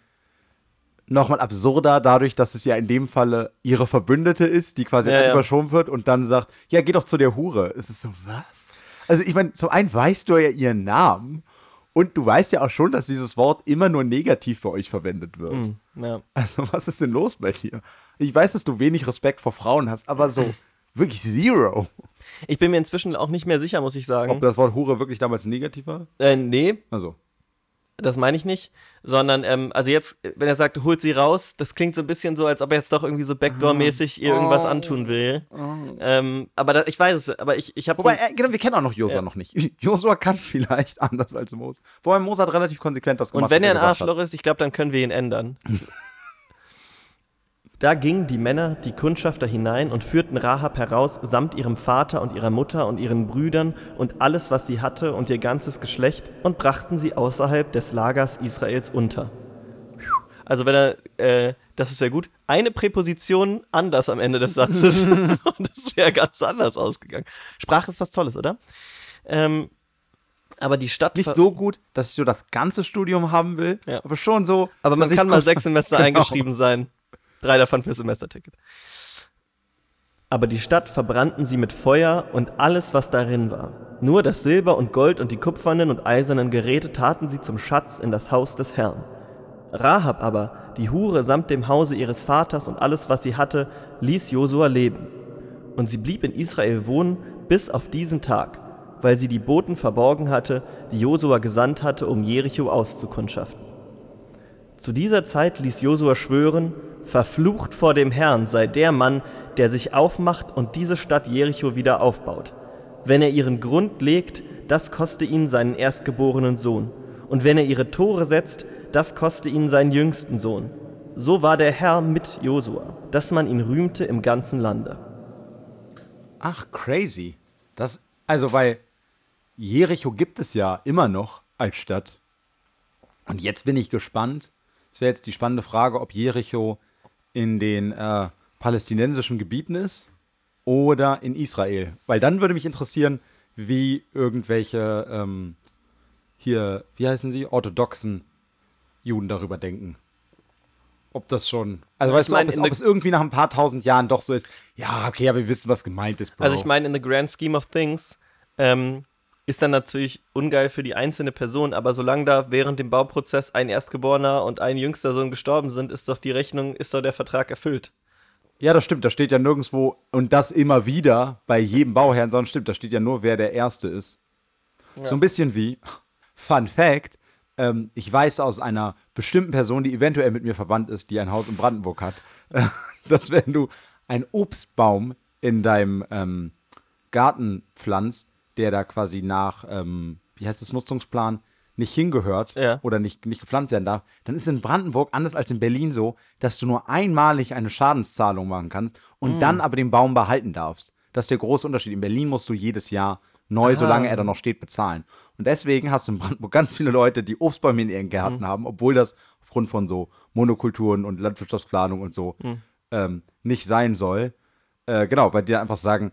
nochmal absurder, dadurch, dass es ja in dem Falle ihre Verbündete ist, die quasi Ja, ja. überschoben wird und dann sagt, ja, geh doch zu der Hure. Es ist so, was? Also ich meine, zum einen weißt du ja ihren Namen und du weißt ja auch schon, dass dieses Wort immer nur negativ bei euch verwendet wird. Hm, ja. Also, was ist denn los bei dir? Ich weiß, dass du wenig Respekt vor Frauen hast, aber so wirklich zero. Ich bin mir inzwischen auch nicht mehr sicher, muss ich sagen. Ob das Wort Hure wirklich damals negativ war? Äh, nee, Also. Das meine ich nicht, sondern, ähm, also jetzt, wenn er sagt, holt sie raus, das klingt so ein bisschen so, als ob er jetzt doch irgendwie so Backdoor-mäßig ihr irgendwas Oh. antun will. Ähm, aber da, ich weiß es, aber ich, ich habe Wobei, äh, genau, wir kennen auch noch Josua Ja. noch nicht. Josua kann vielleicht anders als Mose. Wobei Mose hat relativ konsequent das gemacht. Und wenn er ein gesagt hat. Arschloch ist, ich glaube, dann können wir ihn ändern. Da gingen die Männer, die Kundschafter hinein und führten Rahab heraus samt ihrem Vater und ihrer Mutter und ihren Brüdern und alles, was sie hatte und ihr ganzes Geschlecht und brachten sie außerhalb des Lagers Israels unter. Also wenn er, äh, das ist ja gut, eine Präposition anders am Ende des Satzes und das wäre ganz anders ausgegangen. Sprache ist was Tolles, oder? Ähm, aber die Stadt... Nicht so gut, dass ich so das ganze Studium haben will, Ja. aber schon so. Aber man kann mal sechs Semester Genau. eingeschrieben sein. Drei davon für Semesterticket. Aber die Stadt verbrannten sie mit Feuer und alles, was darin war. Nur das Silber und Gold und die kupfernen und eisernen Geräte taten sie zum Schatz in das Haus des Herrn. Rahab aber, die Hure samt dem Hause ihres Vaters und alles, was sie hatte, ließ Josua leben. Und sie blieb in Israel wohnen bis auf diesen Tag, weil sie die Boten verborgen hatte, die Josua gesandt hatte, um Jericho auszukundschaften. Zu dieser Zeit ließ Josua schwören, verflucht vor dem Herrn sei der Mann, der sich aufmacht und diese Stadt Jericho wieder aufbaut. Wenn er ihren Grund legt, das koste ihn seinen erstgeborenen Sohn. Und wenn er ihre Tore setzt, das koste ihn seinen jüngsten Sohn. So war der Herr mit Josua, dass man ihn rühmte im ganzen Lande. Ach, crazy. Das, also, weil Jericho gibt es ja immer noch als Stadt. Und jetzt bin ich gespannt. Es wäre jetzt die spannende Frage, ob Jericho in den äh, palästinensischen Gebieten ist oder in Israel. Weil dann würde mich interessieren, wie irgendwelche ähm, hier, wie heißen sie, orthodoxen Juden darüber denken. Ob das schon, also weißt ich du, ob es, ob es irgendwie nach ein paar tausend Jahren doch so ist, ja, okay, aber wir wissen, was gemeint ist, Bro. Also ich meine, in the grand scheme of things ähm, ist dann natürlich ungeil für die einzelne Person, aber solange da während dem Bauprozess ein Erstgeborener und ein jüngster Sohn gestorben sind, ist doch die Rechnung, ist doch der Vertrag erfüllt. Ja, das stimmt. Da steht ja nirgendwo, und das immer wieder bei jedem Bauherrn, sondern stimmt, da steht ja nur, wer der Erste ist. So ein bisschen wie, Fun Fact, ähm, ich weiß aus einer bestimmten Person, die eventuell mit mir verwandt ist, die ein Haus in Brandenburg hat, dass wenn du einen Obstbaum in deinem ähm, Garten pflanzt, der da quasi nach, ähm, wie heißt das, Nutzungsplan, nicht hingehört Ja. oder nicht, nicht gepflanzt werden darf, dann ist in Brandenburg anders als in Berlin so, dass du nur einmalig eine Schadenszahlung machen kannst und dann aber den Baum behalten darfst. Das ist der große Unterschied. In Berlin musst du jedes Jahr neu, solange er da noch steht, bezahlen. Und deswegen hast du in Brandenburg ganz viele Leute, die Obstbäume in ihren Gärten haben, obwohl das aufgrund von so Monokulturen und Landwirtschaftsplanung und so ähm, nicht sein soll. Äh, genau, weil die dann einfach sagen,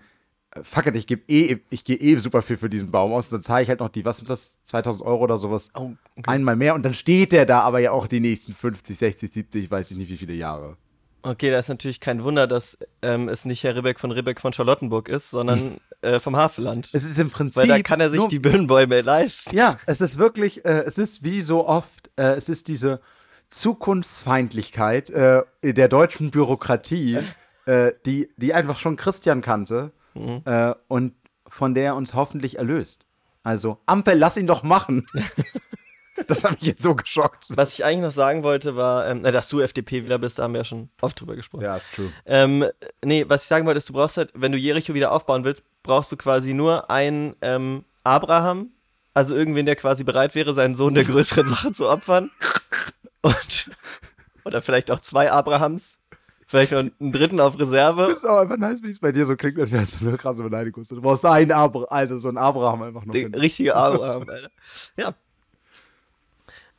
fuck it, ich gebe eh, ich gehe eh super viel für diesen Baum aus, dann zahle ich halt noch die, was sind das, 2000 Euro oder sowas, Oh, okay. einmal mehr und dann steht der da aber ja auch die nächsten 50, 60, 70, weiß ich nicht wie viele Jahre. Okay, da ist natürlich kein Wunder, dass ähm, es nicht Herr Ribbeck von Ribbeck von Charlottenburg ist, sondern äh, vom Havelland. Es ist im Prinzip. Weil da kann er sich nur, die Birnbäume leisten. Ja, es ist wirklich, äh, es ist wie so oft, äh, es ist diese Zukunftsfeindlichkeit äh, der deutschen Bürokratie, äh, die, die einfach schon Christian kannte Mhm. äh, und von der er uns hoffentlich erlöst. Also, Ampel, lass ihn doch machen. das hat mich jetzt so geschockt. Was ich eigentlich noch sagen wollte, war, ähm, dass du FDP-Wähler bist, da haben wir ja schon oft drüber gesprochen. Ja, true. Ähm, nee, was ich sagen wollte, ist, du brauchst halt, wenn du Jericho wieder aufbauen willst, brauchst du quasi nur einen ähm, Abraham, also irgendwen, der quasi bereit wäre, seinen Sohn der größeren Sache zu opfern. Und, oder vielleicht auch zwei Abrahams. Vielleicht noch einen dritten auf Reserve. Das ist auch einfach nice, wie es bei dir so klingt, als wäre es so eine krasse Beleidigung. Du brauchst einen Abraham, also so einen Abraham einfach noch. Der hin. richtige Abraham, Alter. Ja.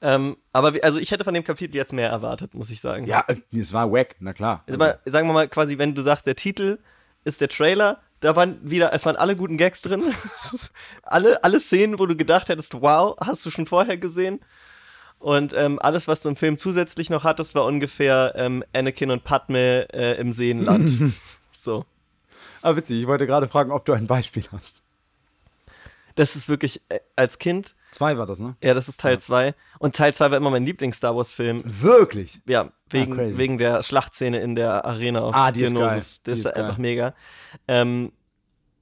Ähm, aber wie, also ich hätte von dem Kapitel jetzt mehr erwartet, muss ich sagen. Ja, äh, es war wack, na klar. Also mal, sagen wir mal quasi, wenn du sagst, der Titel ist der Trailer, da waren wieder, es waren alle guten Gags drin. alle, alle Szenen, wo du gedacht hättest, wow, hast du schon vorher gesehen. Und ähm, alles, was du im Film zusätzlich noch hattest, war ungefähr ähm, Anakin und Padme äh, im Seenland. so. Aber witzig, ich wollte gerade fragen, ob du ein Beispiel hast. Das ist wirklich, äh, als Kind, Zwei war das, ne? ja, das ist Teil 2. Und Teil 2 war immer mein Lieblings-Star Wars-Film. Wirklich? Ja, wegen, Ah, wegen der Schlachtszene in der Arena auf Ah, die ist Geonosis. geil. Das ist, ist einfach mega. Ähm,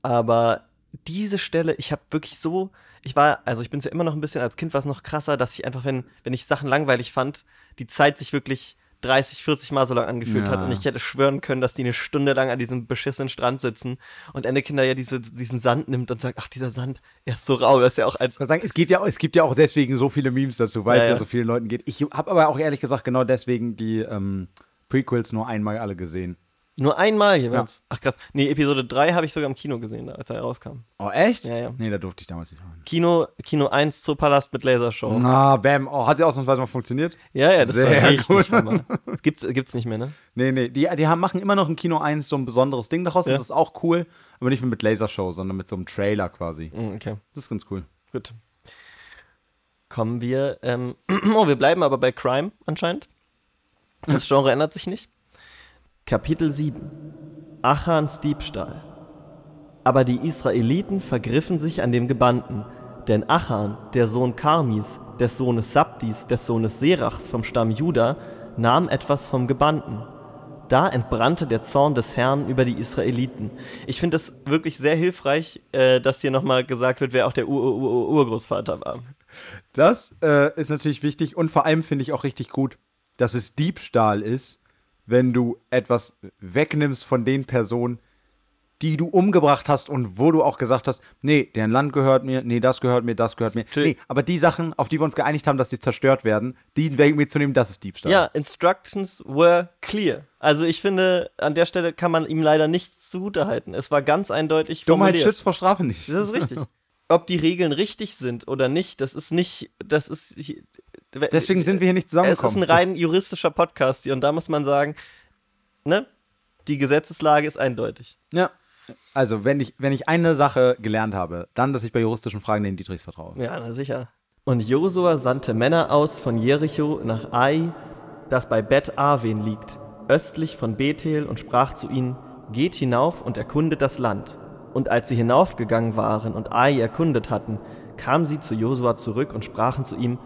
aber diese Stelle, ich habe wirklich so, ich war, also ich bin es ja immer noch ein bisschen als Kind, war es noch krasser, dass ich einfach, wenn, wenn ich Sachen langweilig fand, die Zeit sich wirklich 30, 40 Mal so lang angefühlt Ja. hat und ich hätte schwören können, dass die eine Stunde lang an diesem beschissenen Strand sitzen und Anakin da ja diese, diesen Sand nimmt und sagt, ach, dieser Sand, er ist so rau, das ist ja auch als sagen, es, geht ja, es gibt ja auch deswegen so viele Memes dazu, weil Ja, es ja, ja. so vielen Leuten geht. Ich habe aber auch ehrlich gesagt genau deswegen die ähm, Prequels nur einmal alle gesehen. Nur einmal jeweils. Ach krass. Nee, Episode 3 habe ich sogar im Kino gesehen, als er rauskam. Oh, echt? Ja, ja. Nee, da durfte ich damals nicht rein. Kino, Kino 1 Zoopalast mit Lasershow. Na, bam. Oh, hat sie ausnahmsweise mal funktioniert? Ja, ja, das Sehr war richtig gut. Hammer. Gibt's, gibt's nicht mehr, ne? Nee, nee, die, die haben, machen immer noch im Kino 1 so ein besonderes Ding daraus. Ja. Das ist auch cool. Aber nicht mehr mit Lasershow, sondern mit so einem Trailer quasi. Mm, Okay, Das ist ganz cool. gut. Kommen wir, ähm, oh, wir bleiben aber bei Crime anscheinend. Das Genre ändert sich nicht. Kapitel 7. Achans Diebstahl. Aber die Israeliten vergriffen sich an dem Gebannten, denn Achan, der Sohn Karmis, des Sohnes Sabdis, des Sohnes Serachs vom Stamm Juda, nahm etwas vom Gebannten. Da entbrannte der Zorn des Herrn über die Israeliten. Ich finde das wirklich sehr hilfreich, äh, dass hier nochmal gesagt wird, wer auch der Ur -Ur -Ur Urgroßvater war. Das äh, ist natürlich wichtig und vor allem finde ich auch richtig gut, dass es Diebstahl ist, wenn du etwas wegnimmst von den Personen, die du umgebracht hast und wo du auch gesagt hast, nee, deren Land gehört mir, nee, das gehört mir, das gehört mir. Nee, aber die Sachen, auf die wir uns geeinigt haben, dass die zerstört werden, die weg mitzunehmen, das ist Diebstahl. Ja, instructions were clear. Also ich finde, an der Stelle kann man ihm leider nichts zugutehalten. Es war ganz eindeutig Dummheit formuliert. schützt vor Strafe nicht. Das ist richtig. Ob die Regeln richtig sind oder nicht, das ist nicht, das ist. Deswegen sind wir hier nicht Es ist ein zusammengekommen. rein juristischer Podcast hier und da muss man sagen, ne? Die Gesetzeslage ist eindeutig. Ja. Also, wenn ich, wenn ich eine Sache gelernt habe, dann, dass ich bei juristischen Fragen den Dietrichs vertraue. Ja, na sicher. Und Josua sandte Männer aus von Jericho nach Ai, das bei Bet Aven liegt, östlich von Bethel, und sprach zu ihnen: Geht hinauf und erkundet das Land. Und als sie hinaufgegangen waren und Ai erkundet hatten, kamen sie zu Josua zurück und sprachen zu ihm: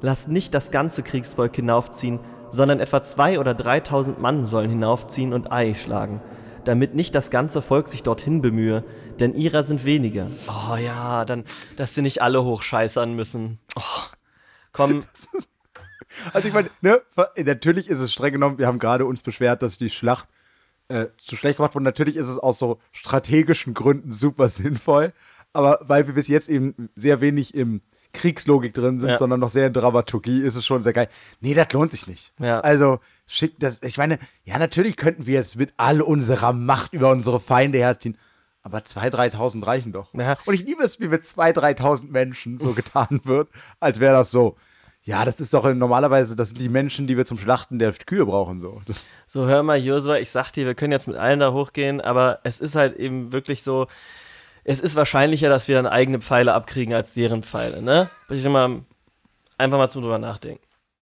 Lasst nicht das ganze Kriegsvolk hinaufziehen, sondern etwa zwei oder dreitausend Mann sollen hinaufziehen und Ai schlagen, damit nicht das ganze Volk sich dorthin bemühe, denn ihrer sind wenige. Oh ja, dann, dass sie nicht alle hochscheißern müssen. Oh, komm, Also ich meine, ne, natürlich ist es streng genommen, wir haben gerade uns beschwert, dass die Schlacht äh, zu schlecht gemacht wurde. Natürlich ist es aus so strategischen Gründen super sinnvoll, aber weil wir bis jetzt eben sehr wenig im Kriegslogik drin sind, Ja. sondern noch sehr in Dramaturgie, ist es schon sehr geil. Nee, das lohnt sich nicht. Ja. Also, schick das, ich meine, ja, natürlich könnten wir jetzt mit all unserer Macht über unsere Feinde herziehen, aber 2.000, 3.000 reichen doch. Ja. Und ich liebe es, wie mit 2.000, 3.000 Menschen so getan wird, als wäre das so. Ja, das ist doch normalerweise, das sind die Menschen, die wir zum Schlachten der Kühe brauchen. So. So, hör mal, Josua, ich sag dir, wir können jetzt mit allen da hochgehen, aber es ist halt eben wirklich so, es ist wahrscheinlicher, dass wir dann eigene Pfeile abkriegen als deren Pfeile, ne? Ich mal, einfach mal zum drüber nachdenken.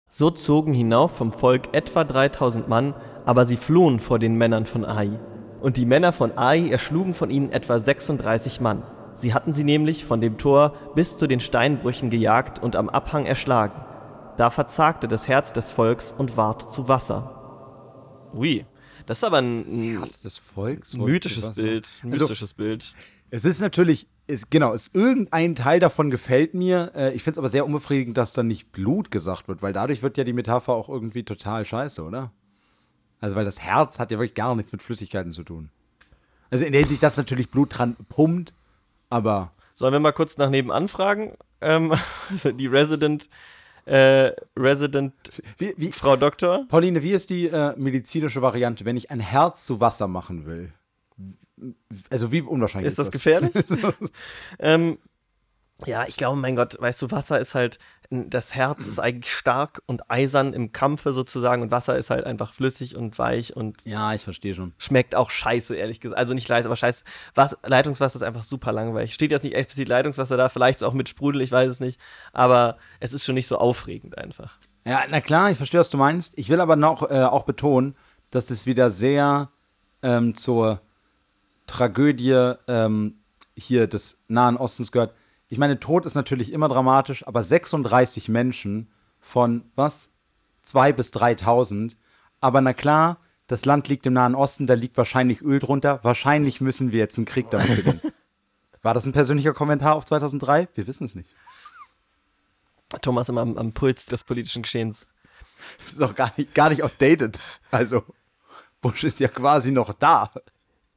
So zogen hinauf vom Volk etwa 3000 Mann, aber sie flohen vor den Männern von Ai. Und die Männer von Ai erschlugen von ihnen etwa 36 Mann. Sie hatten sie nämlich von dem Tor bis zu den Steinbrüchen gejagt und am Abhang erschlagen. Da verzagte das Herz des Volks und ward zu Wasser. Ui, Das ist aber ein, ein Herz des Volks. mythisches Bild. Ein Also- mystisches Bild. Es ist natürlich, ist, genau, es, irgendein Teil davon gefällt mir. Äh, ich finde es aber sehr unbefriedigend, dass dann nicht Blut gesagt wird, weil dadurch wird ja die Metapher auch irgendwie total scheiße, oder? Also, weil das Herz hat ja wirklich gar nichts mit Flüssigkeiten zu tun. Also, in der Hinsicht, dass natürlich Blut dran pumpt, aber Sollen wir mal kurz nach nebenan fragen? Ähm, also die Resident, äh, Resident wie, wie, Frau Doktor. Pauline, wie ist die äh, medizinische Variante, wenn ich ein Herz zu Wasser machen will? Also, wie unwahrscheinlich Ist das gefährlich? ähm, ja, ich glaube, mein Gott, weißt du, Wasser ist halt, das Herz ist eigentlich stark und eisern im Kampfe sozusagen und Wasser ist halt einfach flüssig und weich und Ja, ich verstehe schon. schmeckt auch scheiße, ehrlich gesagt. Also nicht leise, aber scheiße. Was, Leitungswasser ist einfach super langweilig. Steht jetzt nicht explizit Leitungswasser da, vielleicht ist auch mit Sprudel, ich weiß es nicht. Aber es ist schon nicht so aufregend einfach. Ja, na klar, ich verstehe, was du meinst. Ich will aber noch äh, auch betonen, dass es wieder sehr ähm, zur Tragödie ähm, hier des Nahen Ostens gehört. Ich meine, Tod ist natürlich immer dramatisch, aber 36 Menschen von was? 2 bis 3000. Aber na klar, das Land liegt im Nahen Osten, da liegt wahrscheinlich Öl drunter. Wahrscheinlich müssen wir jetzt einen Krieg damit gewinnen. War das ein persönlicher Kommentar auf 2003? Wir wissen es nicht. Thomas immer am, am Puls des politischen Geschehens. Das ist doch gar nicht, gar nicht outdated. Also, Bush ist ja quasi noch da.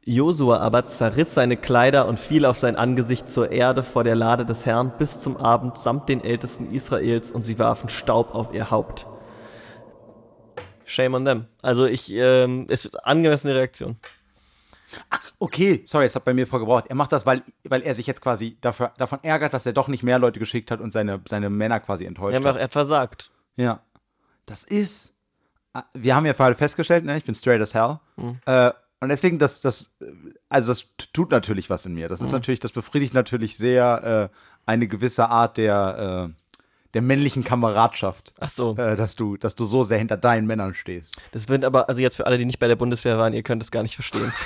Josua aber zerriss seine Kleider und fiel auf sein Angesicht zur Erde vor der Lade des Herrn bis zum Abend samt den Ältesten Israels und sie warfen Staub auf ihr Haupt. Shame on them. Also ich, ähm, ist angemessene Reaktion. Okay, sorry, es hat bei mir vorgebraucht. Er macht das, weil, weil er sich jetzt quasi dafür, davon ärgert, dass er doch nicht mehr Leute geschickt hat und seine, seine Männer quasi enttäuscht hat, er hat versagt. Ja. Das ist. ah, Wir haben ja gerade festgestellt, ne, ich bin straight as hell. Äh, und deswegen, das, das, also das tut natürlich was in mir. Das ist natürlich, das befriedigt natürlich sehr äh, eine gewisse Art der, äh, der männlichen Kameradschaft. Ach so. Äh, dass du, dass du so sehr hinter deinen Männern stehst. Das wird aber, also jetzt für alle, die nicht bei der Bundeswehr waren, ihr könnt es gar nicht verstehen.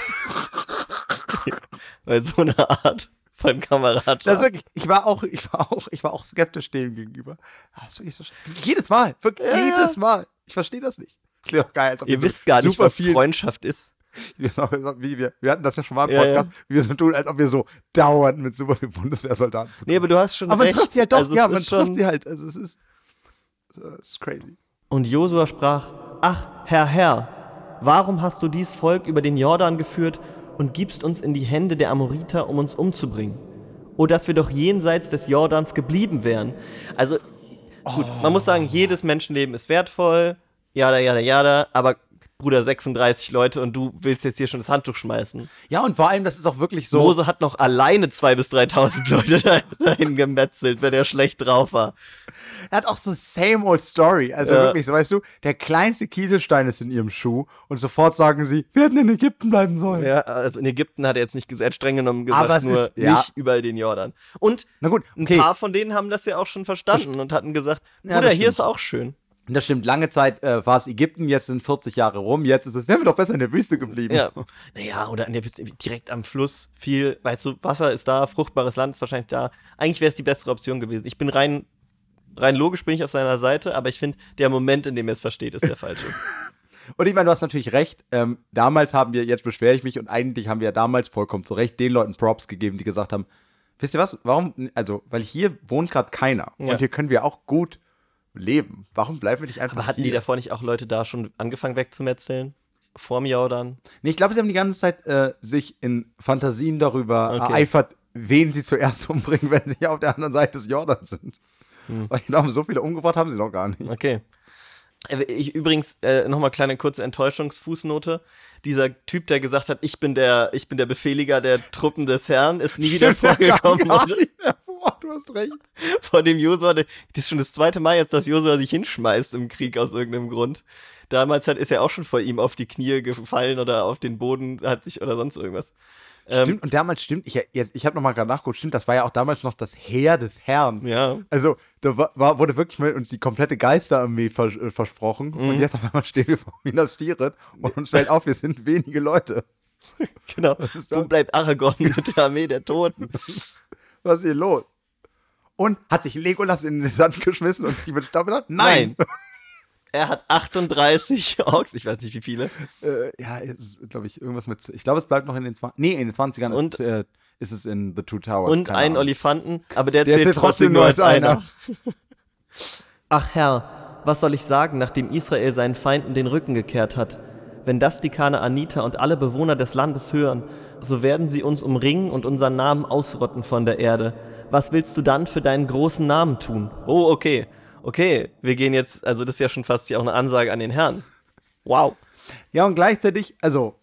Weil so eine Art von Kameradschaft. Das ist wirklich, ich war auch, ich war auch, ich war auch skeptisch dem gegenüber. Das ist wirklich so jedes Mal, wirklich Ja, jedes. Mal. Ich verstehe das nicht. Das klingt doch geil, als ob ihr wisst gar nicht, was viel, Freundschaft ist. wie wir, wir hatten das ja schon mal im Ja, ja. Podcast, wie wir so tun, als ob wir so dauernd mit super vielen Bundeswehrsoldaten zu tun Nee, aber du hast schon Aber man recht. trifft sie halt doch, Also ja, man trifft sie halt. Also es ist, es ist crazy. Und Josua sprach: Ach, Herr, Herr, warum hast du dies Volk über den Jordan geführt und gibst uns in die Hände der Amoriter, um uns umzubringen? O, dass wir doch jenseits des Jordans geblieben wären. Also, gut, man muss sagen, jedes Menschenleben ist wertvoll, jada, jada, jada, aber Bruder, 36 Leute und du willst jetzt hier schon das Handtuch schmeißen. Ja, und vor allem, das ist auch wirklich so. Mose hat noch alleine 2.000 bis 3.000 Leute da- dahin gemetzelt, wenn er schlecht drauf war. Er hat auch so same old story. Also Ja. wirklich, so weißt du, der kleinste Kieselstein ist in ihrem Schuh und sofort sagen sie, wir hätten in Ägypten bleiben sollen. Ja, also in Ägypten hat er jetzt nicht sehr streng genommen gesagt, Aber es nur ist- ja. nicht überall den Jordan. Und Na gut, ein okay. paar von denen haben das ja auch schon verstanden und hatten gesagt, Ja, Bruder, das hier ist auch schön. Das stimmt, lange Zeit äh, war es Ägypten, jetzt sind 40 Jahre rum, jetzt ist es, wären wir doch besser in der Wüste geblieben. Ja. Naja, oder in der, direkt am Fluss viel, weißt du, Wasser ist da, fruchtbares Land ist wahrscheinlich da. Eigentlich wäre es die bessere Option gewesen. Ich bin rein, rein logisch bin ich auf seiner Seite, aber ich finde, der Moment, in dem er es versteht, ist der falsche. Und ich meine, du hast natürlich recht. Ähm, damals haben wir, jetzt beschwere ich mich, und eigentlich haben wir ja damals vollkommen zu Recht den Leuten Props gegeben, die gesagt haben, wisst ihr was, warum, also, weil hier wohnt gerade keiner. Ja. Und hier können wir auch gut leben. Warum bleiben wir nicht einfach Aber hatten hier? die davor nicht auch Leute da schon angefangen wegzumetzeln? Vorm Jordan? Nee, ich glaube, sie haben die ganze Zeit äh, sich in Fantasien darüber Okay. ereifert, wen sie zuerst umbringen, wenn sie auf der anderen Seite des Jordans sind. Hm. Weil ich glaube, so viele umgebracht haben sie noch gar nicht. Okay. Äh, Ich übrigens äh, nochmal kleine kurze Enttäuschungsfußnote. Dieser Typ, der gesagt hat, ich bin der, ich bin der Befehliger der Truppen des Herrn, ist nie wieder vorgekommen. Gar nicht mehr vor, du hast recht. Vor dem Josua, das ist schon das zweite Mal jetzt, dass Josua sich hinschmeißt im Krieg aus irgendeinem Grund. Damals hat, ist er auch schon vor ihm auf die Knie gefallen oder auf den Boden, hat sich oder sonst irgendwas. Ähm, Stimmt, und damals stimmt, ich, ich habe nochmal gerade nachgeguckt, stimmt, das war ja auch damals noch das Heer des Herrn. Ja. Also, da war, wurde wirklich mal uns die komplette Geisterarmee vers äh, versprochen. Mhm. Und jetzt auf einmal stehen wir vor Minas Tirith und uns fällt auf, wir sind wenige Leute. Genau. Wo bleibt Aragorn mit der Armee der Toten? Was ist hier los? Und hat sich Legolas in den Sand geschmissen und sich mit Staub gedacht? Nein! Er hat 38 Orks, ich weiß nicht wie viele. Äh, ja, glaube ich, irgendwas mit. Ich glaube, es bleibt noch in den 20 Nee, in den 20ern Und- ist, äh, ist es in The Two Towers. Und einen Ahnung. Olifanten, aber der, Der zählt zählt trotzdem nur als einer. Ach Herr, was soll ich sagen, nachdem Israel seinen Feinden den Rücken gekehrt hat? Wenn das die Kanaaniter und alle Bewohner des Landes hören, so werden sie uns umringen und unseren Namen ausrotten von der Erde. Was willst du dann für deinen großen Namen tun? Oh, okay. Okay, wir gehen jetzt, also das ist ja schon fast hier auch eine Ansage an den Herrn. Wow. Ja, und gleichzeitig, also,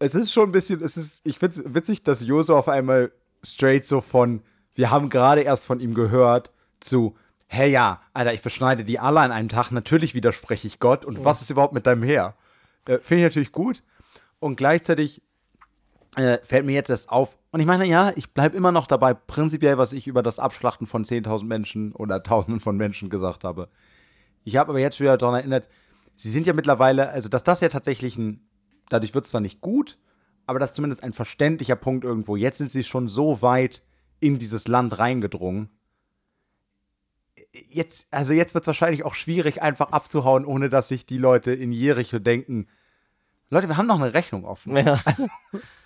es ist schon ein bisschen, es ist, ich finde es witzig, dass Joso auf einmal straight so von, wir haben gerade erst von ihm gehört, zu, hey ja, Alter, ich beschneide die alle an einem Tag, natürlich widerspreche ich Gott und was ist überhaupt mit deinem Heer? Äh, finde ich natürlich gut. Und gleichzeitig äh, fällt mir jetzt erst auf, und ich meine, ja, ich bleibe immer noch dabei, prinzipiell, was ich über das Abschlachten von 10.000 Menschen oder Tausenden von Menschen gesagt habe. Ich habe aber jetzt schon wieder daran erinnert, sie sind ja mittlerweile, also dass das ja tatsächlich ein, dadurch wird es zwar nicht gut, aber das ist zumindest ein verständlicher Punkt irgendwo. Jetzt sind sie schon so weit in dieses Land reingedrungen. Jetzt, also jetzt wird es wahrscheinlich auch schwierig, einfach abzuhauen, ohne dass sich die Leute in Jericho denken, Leute, wir haben noch eine Rechnung offen. Ja.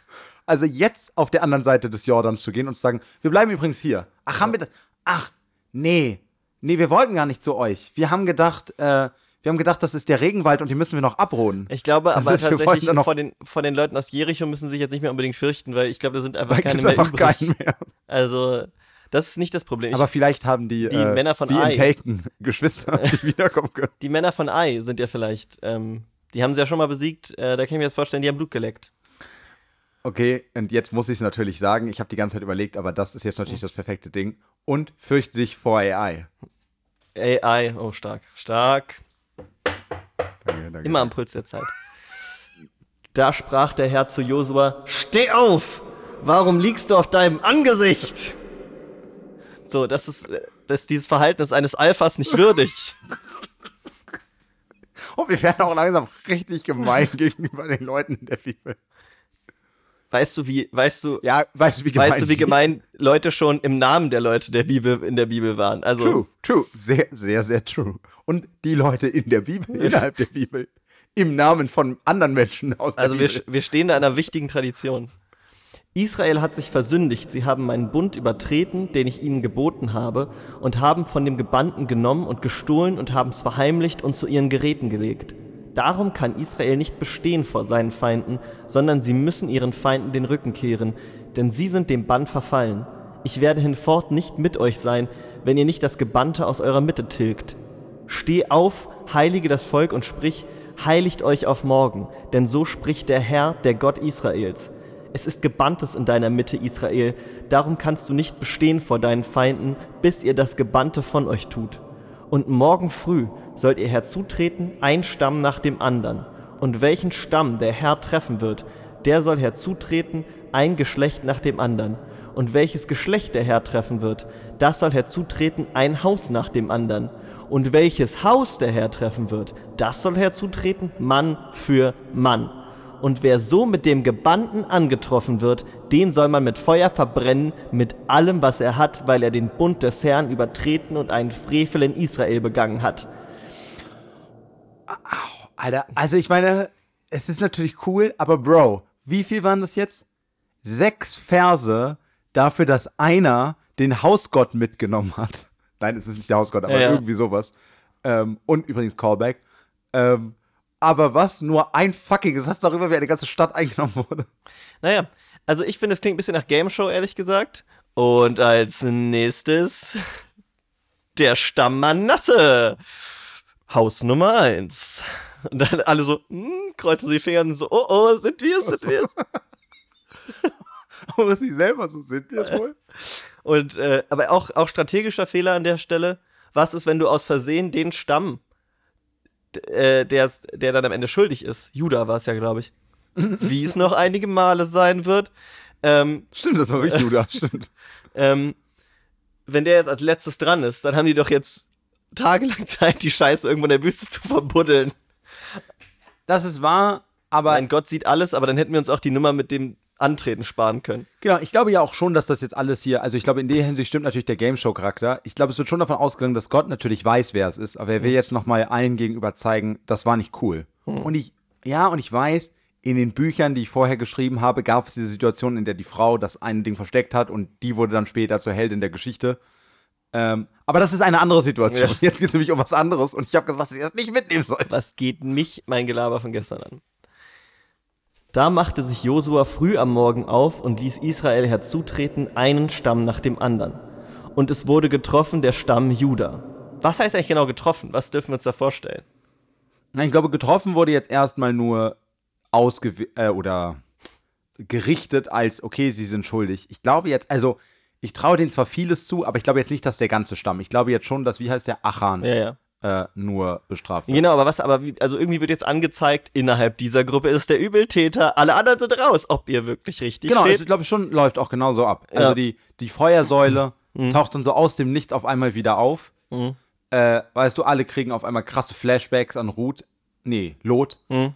Also jetzt auf der anderen Seite des Jordans zu gehen und zu sagen, wir bleiben übrigens hier. Ach, haben wir das? Ach, nee. Nee, wir wollten gar nicht zu euch. Wir haben gedacht, äh, wir haben gedacht, das ist der Regenwald und den müssen wir noch abroden. Ich glaube Das aber ist- tatsächlich vor den, vor den Leuten aus Jericho müssen sich jetzt nicht mehr unbedingt fürchten, weil ich glaube, da sind einfach Da keine mehr einfach übrig. keinen mehr. Also, das ist nicht das Problem. Ich, Aber vielleicht haben die, Die äh, Männer von wie Ai. in Taken Geschwister, die wiederkommen können. die Männer von Ai sind ja vielleicht, ähm, die haben sie ja schon mal besiegt, äh, da kann ich mir jetzt vorstellen, die haben Blut geleckt. Okay, und jetzt muss ich es natürlich sagen, ich habe die ganze Zeit überlegt, aber das ist jetzt natürlich das perfekte Ding. Und fürchte dich vor AI. AI, oh stark, stark, Danke, danke. immer am Puls der Zeit. Da sprach der Herr zu Josua, steh auf! Warum liegst du auf deinem Angesicht? So, das ist, das, dieses Verhalten ist eines Alphas nicht würdig. Oh, wir werden auch langsam richtig gemein gegenüber den Leuten in der Bibel. Weißt du, wie, weißt du, Ja, weißt du, wie gemein weißt du, wie gemein Leute schon im Namen der Leute der Bibel in der Bibel waren? Also, True, true. Sehr, sehr, sehr true. Und die Leute in der Bibel, innerhalb der Bibel, im Namen von anderen Menschen aus der also wir, Bibel. wir stehen da in einer wichtigen Tradition. Israel hat sich versündigt, sie haben meinen Bund übertreten, den ich ihnen geboten habe, und haben von dem Gebannten genommen und gestohlen und haben es verheimlicht und zu ihren Geräten gelegt. Darum kann Israel nicht bestehen vor seinen Feinden, sondern sie müssen ihren Feinden den Rücken kehren, denn sie sind dem Bann verfallen. Ich werde hinfort nicht mit euch sein, wenn ihr nicht das Gebannte aus eurer Mitte tilgt. Steh auf, heilige das Volk und sprich, heiligt euch auf morgen, denn so spricht der Herr, der Gott Israels. Es ist Gebanntes in deiner Mitte, Israel, darum kannst du nicht bestehen vor deinen Feinden, bis ihr das Gebannte von euch tut. Und morgen früh sollt ihr herzutreten, ein Stamm nach dem anderen. Und welchen Stamm der Herr treffen wird, der soll herzutreten, ein Geschlecht nach dem anderen. Und welches Geschlecht der Herr treffen wird, das soll herzutreten, ein Haus nach dem anderen. Und welches Haus der Herr treffen wird, das soll herzutreten, Mann für Mann. Und wer so mit dem Gebannten angetroffen wird, den soll man mit Feuer verbrennen, mit allem, was er hat, weil er den Bund des Herrn übertreten und einen Frevel in Israel begangen hat. Alter, also ich meine, es ist natürlich cool, aber Bro, wie viel waren das jetzt? Sechs Verse dafür, dass einer den Hausgott mitgenommen hat. Nein, es ist nicht der Hausgott, aber Ja, ja. irgendwie sowas. Ähm, und übrigens Callback. Ähm, aber was? Nur ein fucking Satz darüber, wie eine ganze Stadt eingenommen wurde. Naja, also ich finde, es klingt ein bisschen nach Game Show, ehrlich gesagt. Und als nächstes der Stamm Manasse. Haus Nummer 1. Und dann alle so, hm, kreuzen sie Finger und so, oh oh, sind wir es, sind wir es. Aber sie selber so sind wir es wohl. Und, äh, aber auch, auch strategischer Fehler an der Stelle. Was ist, wenn du aus Versehen den Stamm, äh, der, der dann am Ende schuldig ist, Judah war es ja, glaube ich, wie es noch einige Male sein wird, ähm, Stimmt, das war wirklich Judah, stimmt. ähm, wenn der jetzt als letztes dran ist, dann haben die doch jetzt tagelang Zeit, die Scheiße irgendwo in der Wüste zu verbuddeln. Das ist wahr, aber Mein Gott sieht alles, aber dann hätten wir uns auch die Nummer mit dem Antreten sparen können. Genau, ich glaube ja auch schon, dass das jetzt alles hier, also ich glaube, in der Hinsicht stimmt natürlich der Game Show Charakter. Ich glaube, es wird schon davon ausgegangen, dass Gott natürlich weiß, wer es ist, aber er will jetzt nochmal allen gegenüber zeigen, das war nicht cool. Und ich, ja, und ich weiß, in den Büchern, die ich vorher geschrieben habe, gab es diese Situation, in der die Frau das eine Ding versteckt hat und die wurde dann später zur Heldin der Geschichte. Ähm, aber das ist eine andere Situation. Ja. Jetzt geht es nämlich um was anderes und ich habe gesagt, dass ihr das nicht mitnehmen sollt. Was geht mich mein Gelaber von gestern an? Da machte sich Josua früh am Morgen auf und ließ Israel herzutreten, einen Stamm nach dem anderen. Und es wurde getroffen der Stamm Juda. Was heißt eigentlich genau getroffen? Was dürfen wir uns da vorstellen? Nein, ich glaube, getroffen wurde jetzt erstmal nur ausgew äh, oder gerichtet als, okay, sie sind schuldig. Ich glaube jetzt, also, ich traue denen zwar vieles zu, aber ich glaube jetzt nicht, dass der ganze Stamm. Ich glaube jetzt schon, dass, wie heißt der, Achan Ja, ja. äh, nur bestraft wird. Genau, aber was, aber wie, also irgendwie wird jetzt angezeigt, innerhalb dieser Gruppe ist der Übeltäter, alle anderen sind raus, ob ihr wirklich richtig Genau, steht. also ich glaube schon, läuft auch genauso ab. Ja. Also die, die Feuersäule taucht dann so aus dem Nichts auf einmal wieder auf. Mhm. Äh, weißt du, alle kriegen auf einmal krasse Flashbacks an Ruth. Nee, Lot. Mhm.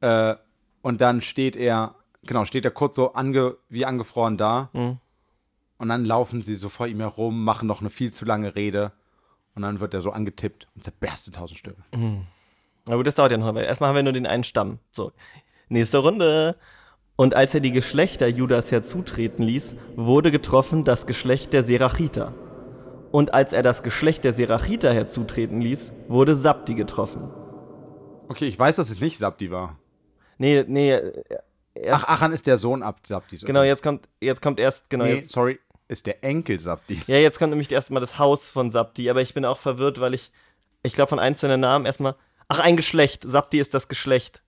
Äh, und dann steht er, genau, steht er kurz so ange, wie angefroren da. Mhm. Und dann laufen sie so vor ihm herum, machen noch eine viel zu lange Rede. Und dann wird er so angetippt und zerberst in tausend Stücke. Na gut, das dauert ja noch, weil erstmal haben wir nur den einen Stamm. So, nächste Runde. Und als er die Geschlechter Judas herzutreten ließ, wurde getroffen das Geschlecht der Serachiter. Und als er das Geschlecht der Serachiter herzutreten ließ, wurde Sabdi getroffen. Okay, ich weiß, dass es nicht Sabdi war. Nee, nee, äh, Ach, Achan ist der Sohn ab Sabdis. genau, jetzt kommt, jetzt kommt erst, genau, Nee, jetzt, sorry, ist der Enkel Sabdis. ja, jetzt kommt nämlich erstmal das Haus von Sabdi, aber ich bin auch verwirrt, weil ich, ich glaube von einzelnen Namen erstmal, ach, ein Geschlecht, Sabdi ist das Geschlecht.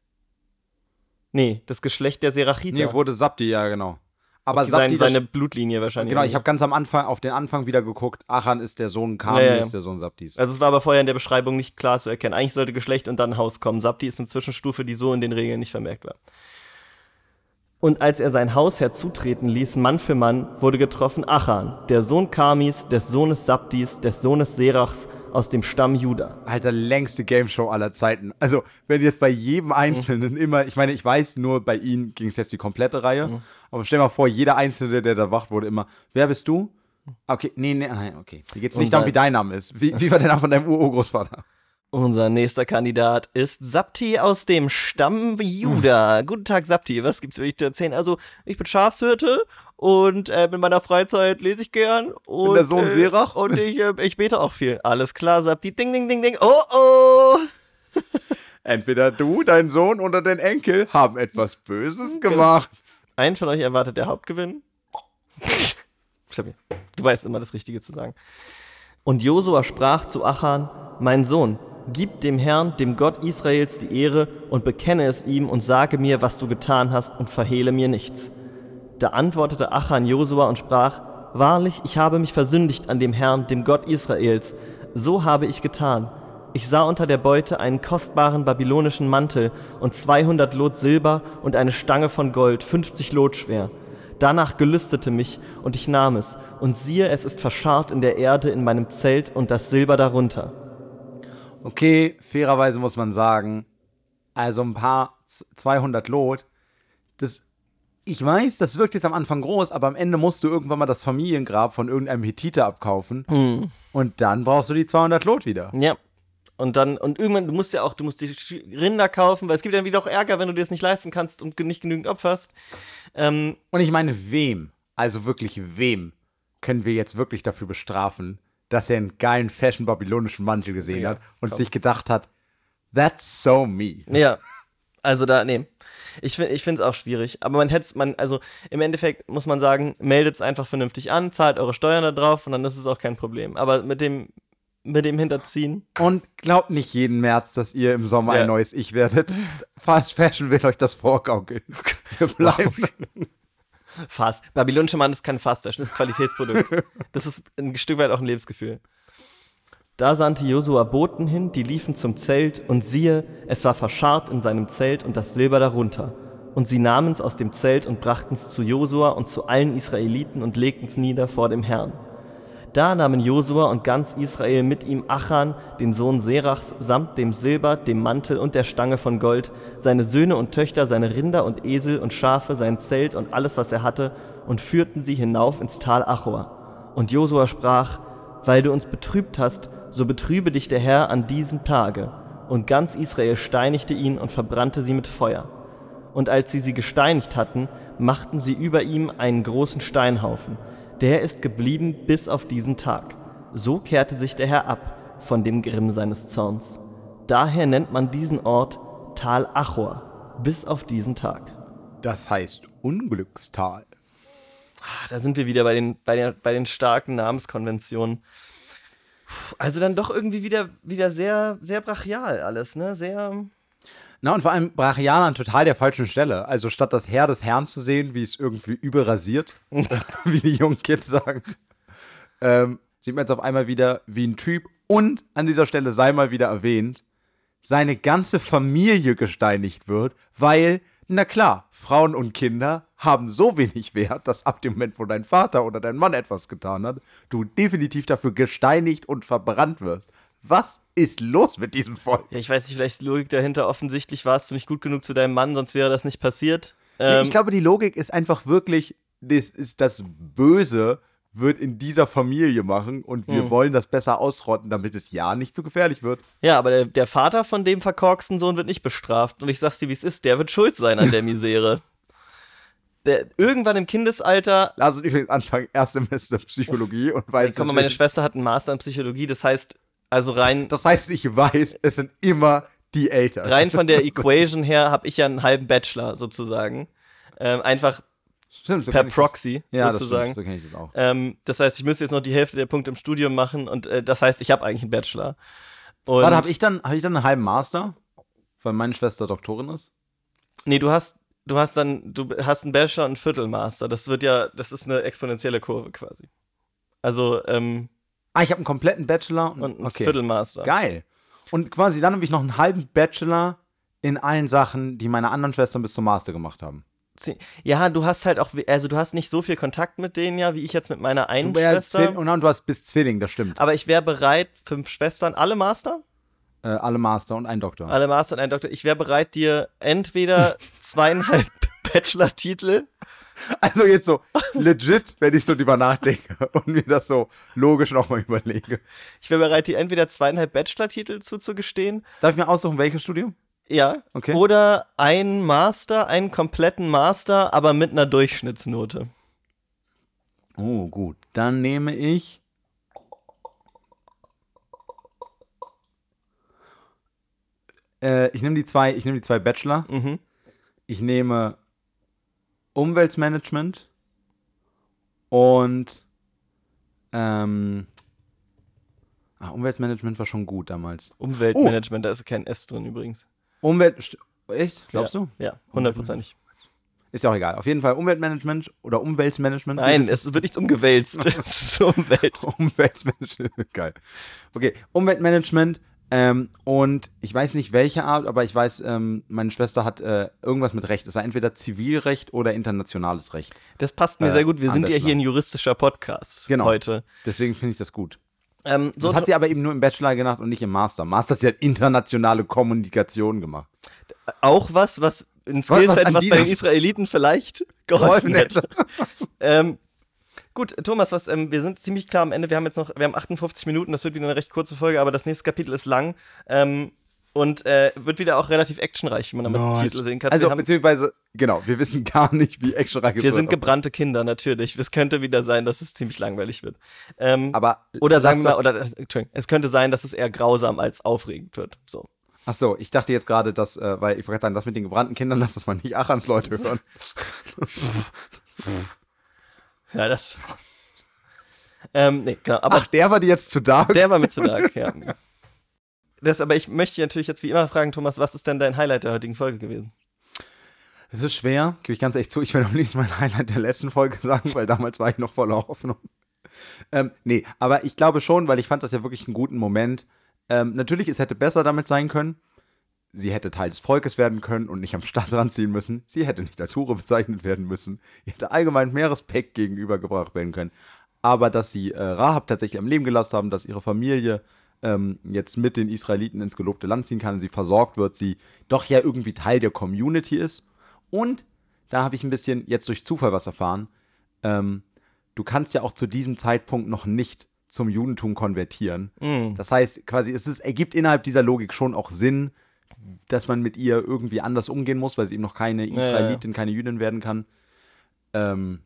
Nee, das Geschlecht der Serachiter. Nee, wurde Sabdi, ja, genau. Aber Okay, Sabdi, sein, das- seine Blutlinie wahrscheinlich. genau, ich habe ganz am Anfang auf den Anfang wieder geguckt. Achan ist der Sohn, Kami Ja, ist der Sohn Sabdis. Also es war aber vorher in der Beschreibung nicht klar zu erkennen. Eigentlich sollte Geschlecht und dann Haus kommen. Sabti ist eine Zwischenstufe, die so in den Regeln nicht vermerkt war. Und als er sein Haus herzutreten ließ, Mann für Mann, wurde getroffen Achan, der Sohn Kamis, des Sohnes Sabdis, des Sohnes Serachs, aus dem Stamm Juda. Alter, längste Game Show aller Zeiten. Also, wenn jetzt bei jedem Einzelnen immer, ich meine, ich weiß, nur bei ihnen ging es jetzt die komplette Reihe, aber stell dir mal vor, jeder Einzelne, der da wacht, wurde immer, wer bist du? Okay, nee, nee, nein, okay. Hier geht's nicht darum, wie dein Name ist. Wie, wie war der Name von deinem Urgroßvater? Unser nächster Kandidat ist Sabti aus dem Stamm Juda. Guten Tag, Sabti. Was gibt's für dich zu erzählen? Also, ich bin Schafshirte und äh, in meiner Freizeit lese ich gern. Und, der Sohn äh, Serachs. Und ich, äh, ich bete auch viel. Alles klar, Sabti. Ding, ding, ding, ding. Oh, oh. Entweder du, dein Sohn oder dein Enkel haben etwas Böses gemacht. Einen von euch erwartet der Hauptgewinn. Du weißt immer das Richtige zu sagen. Und Josua sprach zu Achan: Mein Sohn, gib dem Herrn, dem Gott Israels, die Ehre und bekenne es ihm und sage mir, was du getan hast und verhehle mir nichts. Da antwortete Achan Josua und sprach: Wahrlich, ich habe mich versündigt an dem Herrn, dem Gott Israels. So habe ich getan. Ich sah unter der Beute einen kostbaren babylonischen Mantel und 200 Lot Silber und eine Stange von Gold, 50 Lot schwer. Danach gelüstete mich und ich nahm es. Und siehe, es ist verscharrt in der Erde in meinem Zelt und das Silber darunter. Okay, fairerweise muss man sagen, also ein paar z- 200 Lot, das, ich weiß, das wirkt jetzt am Anfang groß, aber am Ende musst du irgendwann mal das Familiengrab von irgendeinem Hethiter abkaufen und dann brauchst du die 200 Lot wieder. Ja. Und dann, und irgendwann, du musst ja auch, du musst die Rinder kaufen, weil es gibt dann wieder auch Ärger, wenn du dir das nicht leisten kannst und nicht genügend opferst. Ähm, Und ich meine, wem, also wirklich wem, können wir jetzt wirklich dafür bestrafen, dass er einen geilen Fashion babylonischen Mantel gesehen Ja, hat und komm. sich gedacht hat, that's so me. Ja, also da, nee. Ich, find- ich finde es auch schwierig. Aber man hätte man, also im Endeffekt muss man sagen, meldet es einfach vernünftig an, zahlt eure Steuern da drauf und dann ist es auch kein Problem. Aber mit dem, mit dem Hinterziehen, Und glaubt nicht jeden März, dass ihr im Sommer Ja. ein neues Ich werdet. Fast Fashion will euch das vorgaukeln. Wir bleiben. Fast. Babylonische Mann ist kein Fast das ist ein Qualitätsprodukt. das ist ein Stück weit auch ein Lebensgefühl. Da sandte Josua Boten hin, die liefen zum Zelt, und siehe, es war verscharrt in seinem Zelt und das Silber darunter. Und sie nahmen es aus dem Zelt und brachten es zu Josua und zu allen Israeliten und legten es nieder vor dem Herrn. Da nahmen Josua und ganz Israel mit ihm Achan, den Sohn Serachs, samt dem Silber, dem Mantel und der Stange von Gold, seine Söhne und Töchter, seine Rinder und Esel und Schafe, sein Zelt und alles, was er hatte, und führten sie hinauf ins Tal Achor. Und Josua sprach, weil du uns betrübt hast, so betrübe dich der Herr an diesem Tage. Und ganz Israel steinigte ihn und verbrannte sie mit Feuer. Und als sie sie gesteinigt hatten, machten sie über ihm einen großen Steinhaufen. Der ist geblieben bis auf diesen Tag. So kehrte sich der Herr ab von dem Grimm seines Zorns. Daher nennt man diesen Ort Tal Achor bis auf diesen Tag. Das heißt Unglückstal. Ah, Da sind wir wieder bei den, bei den, bei den starken Namenskonventionen. Also dann doch irgendwie wieder, wieder sehr, sehr brachial alles, ne? Sehr. Na, und vor allem Brachianer an total der falschen Stelle. Also statt das Heer des Herrn zu sehen, wie es irgendwie überrasiert, wie die jungen Kids sagen, ähm, sieht man jetzt auf einmal wieder wie ein Typ. Und an dieser Stelle sei mal wieder erwähnt, seine ganze Familie gesteinigt wird, weil, na klar, Frauen und Kinder haben so wenig Wert, dass ab dem Moment, wo dein Vater oder dein Mann etwas getan hat, du definitiv dafür gesteinigt und verbrannt wirst. Was ist los mit diesem Volk? Ja, ich weiß nicht, vielleicht ist die Logik dahinter. Offensichtlich warst du nicht gut genug zu deinem Mann, sonst wäre das nicht passiert. Nee, Ähm, ich glaube, die Logik ist einfach wirklich, das ist das Böse wird in dieser Familie machen und wir wollen das besser ausrotten, damit es ja nicht so gefährlich wird. ja, aber der, der Vater von dem verkorksten Sohn wird nicht bestraft. Und ich sag's dir, wie es ist, der wird schuld sein an der Misere. Der, irgendwann im Kindesalter Lass uns übrigens anfangen, Erstsemester Psychologie und weiß guck mal, meine Schwester hat einen Master in Psychologie, das heißt, also rein, Das heißt, ich weiß, es sind immer die Eltern. rein von der Equation her habe ich ja einen halben Bachelor sozusagen. Ähm, einfach Stimmt, so per Proxy das. Ja, sozusagen. das stimmt, so kenne ich das auch. Ähm, das heißt, ich müsste jetzt noch die Hälfte der Punkte im Studium machen und äh, das heißt, ich habe eigentlich einen Bachelor. Und Warte, habe ich, dann- hab ich dann einen halben Master? Weil meine Schwester Doktorin ist? Nee, du hast, du hast dann, du hast einen Bachelor und einen Viertelmaster. Das wird ja, das ist eine exponentielle Kurve quasi. Also, ähm, Ah, ich habe einen kompletten Bachelor und, und einen okay. Viertelmaster. Geil. Und quasi dann habe ich noch einen halben Bachelor in allen Sachen, die meine anderen Schwestern bis zum Master gemacht haben. Ja, du hast halt auch, also du hast nicht so viel Kontakt mit denen ja, wie ich jetzt mit meiner einen Du wärst Schwester. Zwilling, und du hast bis Zwilling, das stimmt. Aber ich wäre bereit, fünf Schwestern, alle Master? Äh, alle Master und ein Doktor. Alle Master und ein Doktor. Ich wäre bereit, dir entweder zweieinhalb Bachelor-Titel Also jetzt so legit, wenn ich so drüber nachdenke und mir das so logisch nochmal überlege. Ich wäre bereit, dir entweder zweieinhalb Bachelor-Titel zuzugestehen. Darf ich mir aussuchen, welches Studium? Ja. Okay. Oder einen Master, einen kompletten Master, aber mit einer Durchschnittsnote. Oh, gut. Dann nehme ich. Äh, ich nehme die zwei, ich nehme die zwei Bachelor. Mhm. Ich nehme Umweltmanagement und ähm, ah, Umweltmanagement war schon gut damals. Umweltmanagement, da ist kein S drin übrigens. Umwelt, echt? Glaubst ja. du? Ja, hundertprozentig. Ist ja auch egal. Auf jeden Fall Umweltmanagement oder Umweltmanagement. Nein, es wird nicht umgewälzt. es ist Umwelt. Umweltmanagement, geil. Okay, Umweltmanagement ähm, und ich weiß nicht welche Art, aber ich weiß, ähm, meine Schwester hat äh, irgendwas mit Recht. Es war entweder Zivilrecht oder internationales Recht. Das passt mir Äh, sehr gut. Wir sind ja hier ein juristischer Podcast Genau. heute. Deswegen finde ich das gut. Ähm, so Das hat sie aber eben nur im Bachelor gemacht und nicht im Master. Master hat sie halt internationale Kommunikation gemacht. auch was, was ein was Skillset, an was, bei dieser- den Israeliten vielleicht geholfen Geholfen hätte. ähm, gut, Thomas, was, ähm, wir sind ziemlich klar am Ende. Wir haben jetzt noch, wir haben 58 Minuten, das wird wieder eine recht kurze Folge, aber das nächste Kapitel ist lang. Ähm, und äh, wird wieder auch relativ actionreich, wie man am Titel sehen kann. Also, haben, beziehungsweise, genau, wir wissen gar nicht, wie actionreich es wir sind wird. gebrannte Kinder, natürlich. Es könnte wieder sein, dass es ziemlich langweilig wird. Ähm, Aber oder sagen wir mal, oder Entschuldigung, es könnte sein, dass es eher grausam als aufregend wird. So. Ach so, ich dachte jetzt gerade, dass, äh, weil ich wollte sagen, das mit den gebrannten Kindern, lass das mal nicht Achans Leute hören. Ja, das. ähm, nee, genau. Aber Ach, der war dir jetzt zu dark? Der war mit zu dark, ja. Das, aber ich möchte dich natürlich jetzt wie immer fragen, Thomas, was ist denn dein Highlight der heutigen Folge gewesen? Das ist schwer, gebe ich ganz ehrlich zu. Ich will am liebsten mein Highlight der letzten Folge sagen, weil damals war ich noch voller Hoffnung. Ähm, nee, aber ich glaube schon, weil ich fand das ja wirklich einen guten Moment. Ähm, natürlich, es hätte besser damit sein können. Sie hätte Teil des Volkes werden können und nicht am Stadtrand ziehen müssen. Sie hätte nicht als Hure bezeichnet werden müssen. Ihr hätte allgemein mehr Respekt gegenübergebracht werden können. aber dass sie äh, Rahab tatsächlich am Leben gelassen haben, dass ihre Familie ähm, jetzt mit den Israeliten ins gelobte Land ziehen kann, sie versorgt wird, sie doch ja irgendwie Teil der Community ist. Und da habe ich ein bisschen jetzt durch Zufall was erfahren. Ähm, du kannst ja auch zu diesem Zeitpunkt noch nicht zum Judentum konvertieren. Mhm. Das heißt, quasi, es ist, ergibt innerhalb dieser Logik schon auch Sinn, dass man mit ihr irgendwie anders umgehen muss, weil sie eben noch keine ja, ja. Israelitin, keine Jüdin werden kann. Ähm,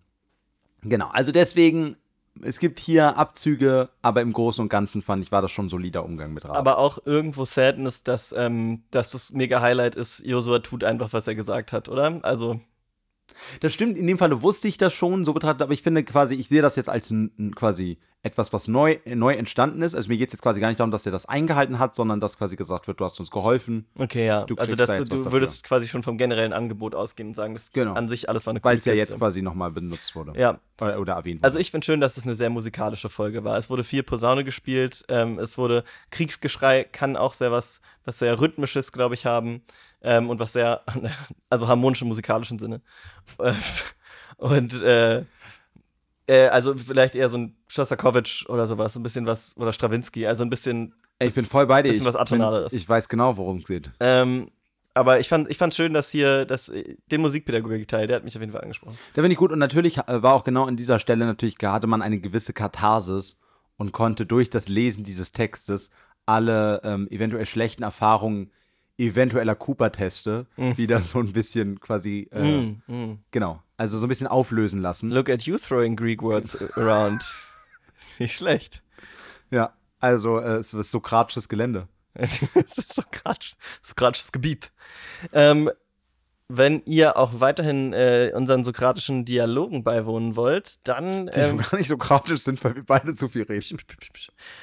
genau, also deswegen, es gibt hier Abzüge, aber im Großen und Ganzen fand ich, war das schon ein solider Umgang mit Rahab. Aber auch irgendwo Sadness, dass, ähm, dass das mega Highlight ist, Josua tut einfach, was er gesagt hat, oder? Also, Das stimmt, in dem Falle wusste ich das schon so betrachtet, aber ich finde quasi, ich sehe das jetzt als quasi etwas, was neu, neu entstanden ist. Also mir geht es jetzt quasi gar nicht darum, dass er das eingehalten hat, sondern dass quasi gesagt wird, du hast uns geholfen, okay, ja. Du also, dass da du, würdest quasi schon vom generellen Angebot ausgehen und sagen, das Genau. an sich alles war eine weil es ja jetzt quasi nochmal benutzt wurde. Ja, Oder, oder erwähnt wurde. Also ich finde schön, dass es eine sehr musikalische Folge war. Es wurde viel Posaune gespielt, ähm, es wurde Kriegsgeschrei, kann auch sehr was, was sehr rhythmisches, glaube ich, haben ähm, und was sehr, also harmonisch im musikalischen Sinne. Und äh, äh, also vielleicht eher so ein Shostakovich oder sowas, ein bisschen was, oder Stravinsky, also ein bisschen, ich bin voll bei dir. bisschen Ich, was Atonales. bin, ich weiß genau, worum es geht. ähm, aber ich fand, ich fand schön, dass hier, dass äh, den Musikpädagogik-Teil, der hat mich auf jeden Fall angesprochen. Da finde ich gut und natürlich äh, war auch genau an dieser Stelle natürlich hatte man eine gewisse Katharsis und konnte durch das Lesen dieses Textes alle ähm, eventuell schlechten Erfahrungen eventueller Cooper-Teste wieder so ein bisschen quasi äh, Mm, mm. genau, also so ein bisschen auflösen lassen. Look at you throwing Greek words around. Nicht schlecht. Ja, also äh, es ist sokratisches Gelände. Es ist sokratisch, sokratisches Gebiet. Ähm, wenn ihr auch weiterhin äh, unseren sokratischen Dialogen beiwohnen wollt, dann Die so ähm, gar nicht sokratisch sind, weil wir beide zu viel reden.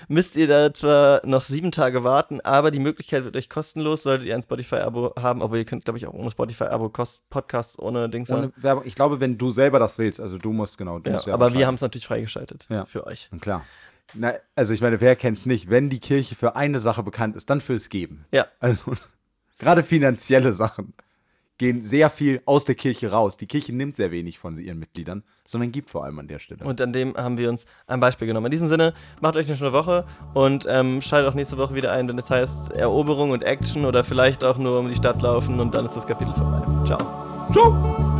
müsst ihr da zwar noch sieben Tage warten, aber die Möglichkeit wird euch kostenlos, solltet ihr ein Spotify-Abo haben, aber ihr könnt, glaube ich, auch ohne Spotify-Abo Podcasts ohne Dings Ohne haben. Werbung. Ich glaube, wenn du selber das willst, also du musst genau, du Ja, musst aber wir haben es natürlich freigeschaltet Ja. für euch. Na Klar. Na, also ich meine, wer kennt's nicht? Wenn die Kirche für eine Sache bekannt ist, dann fürs Geben. Ja. Also gerade finanzielle Sachen gehen sehr viel aus der Kirche raus. Die Kirche nimmt sehr wenig von ihren Mitgliedern, sondern gibt vor allem an der Stelle. Und an dem haben wir uns ein Beispiel genommen. In diesem Sinne, macht euch eine schöne Woche und ähm, schaltet auch nächste Woche wieder ein, wenn es heißt Eroberung und Action oder vielleicht auch nur um die Stadt laufen und dann ist das Kapitel vorbei. Ciao. Ciao!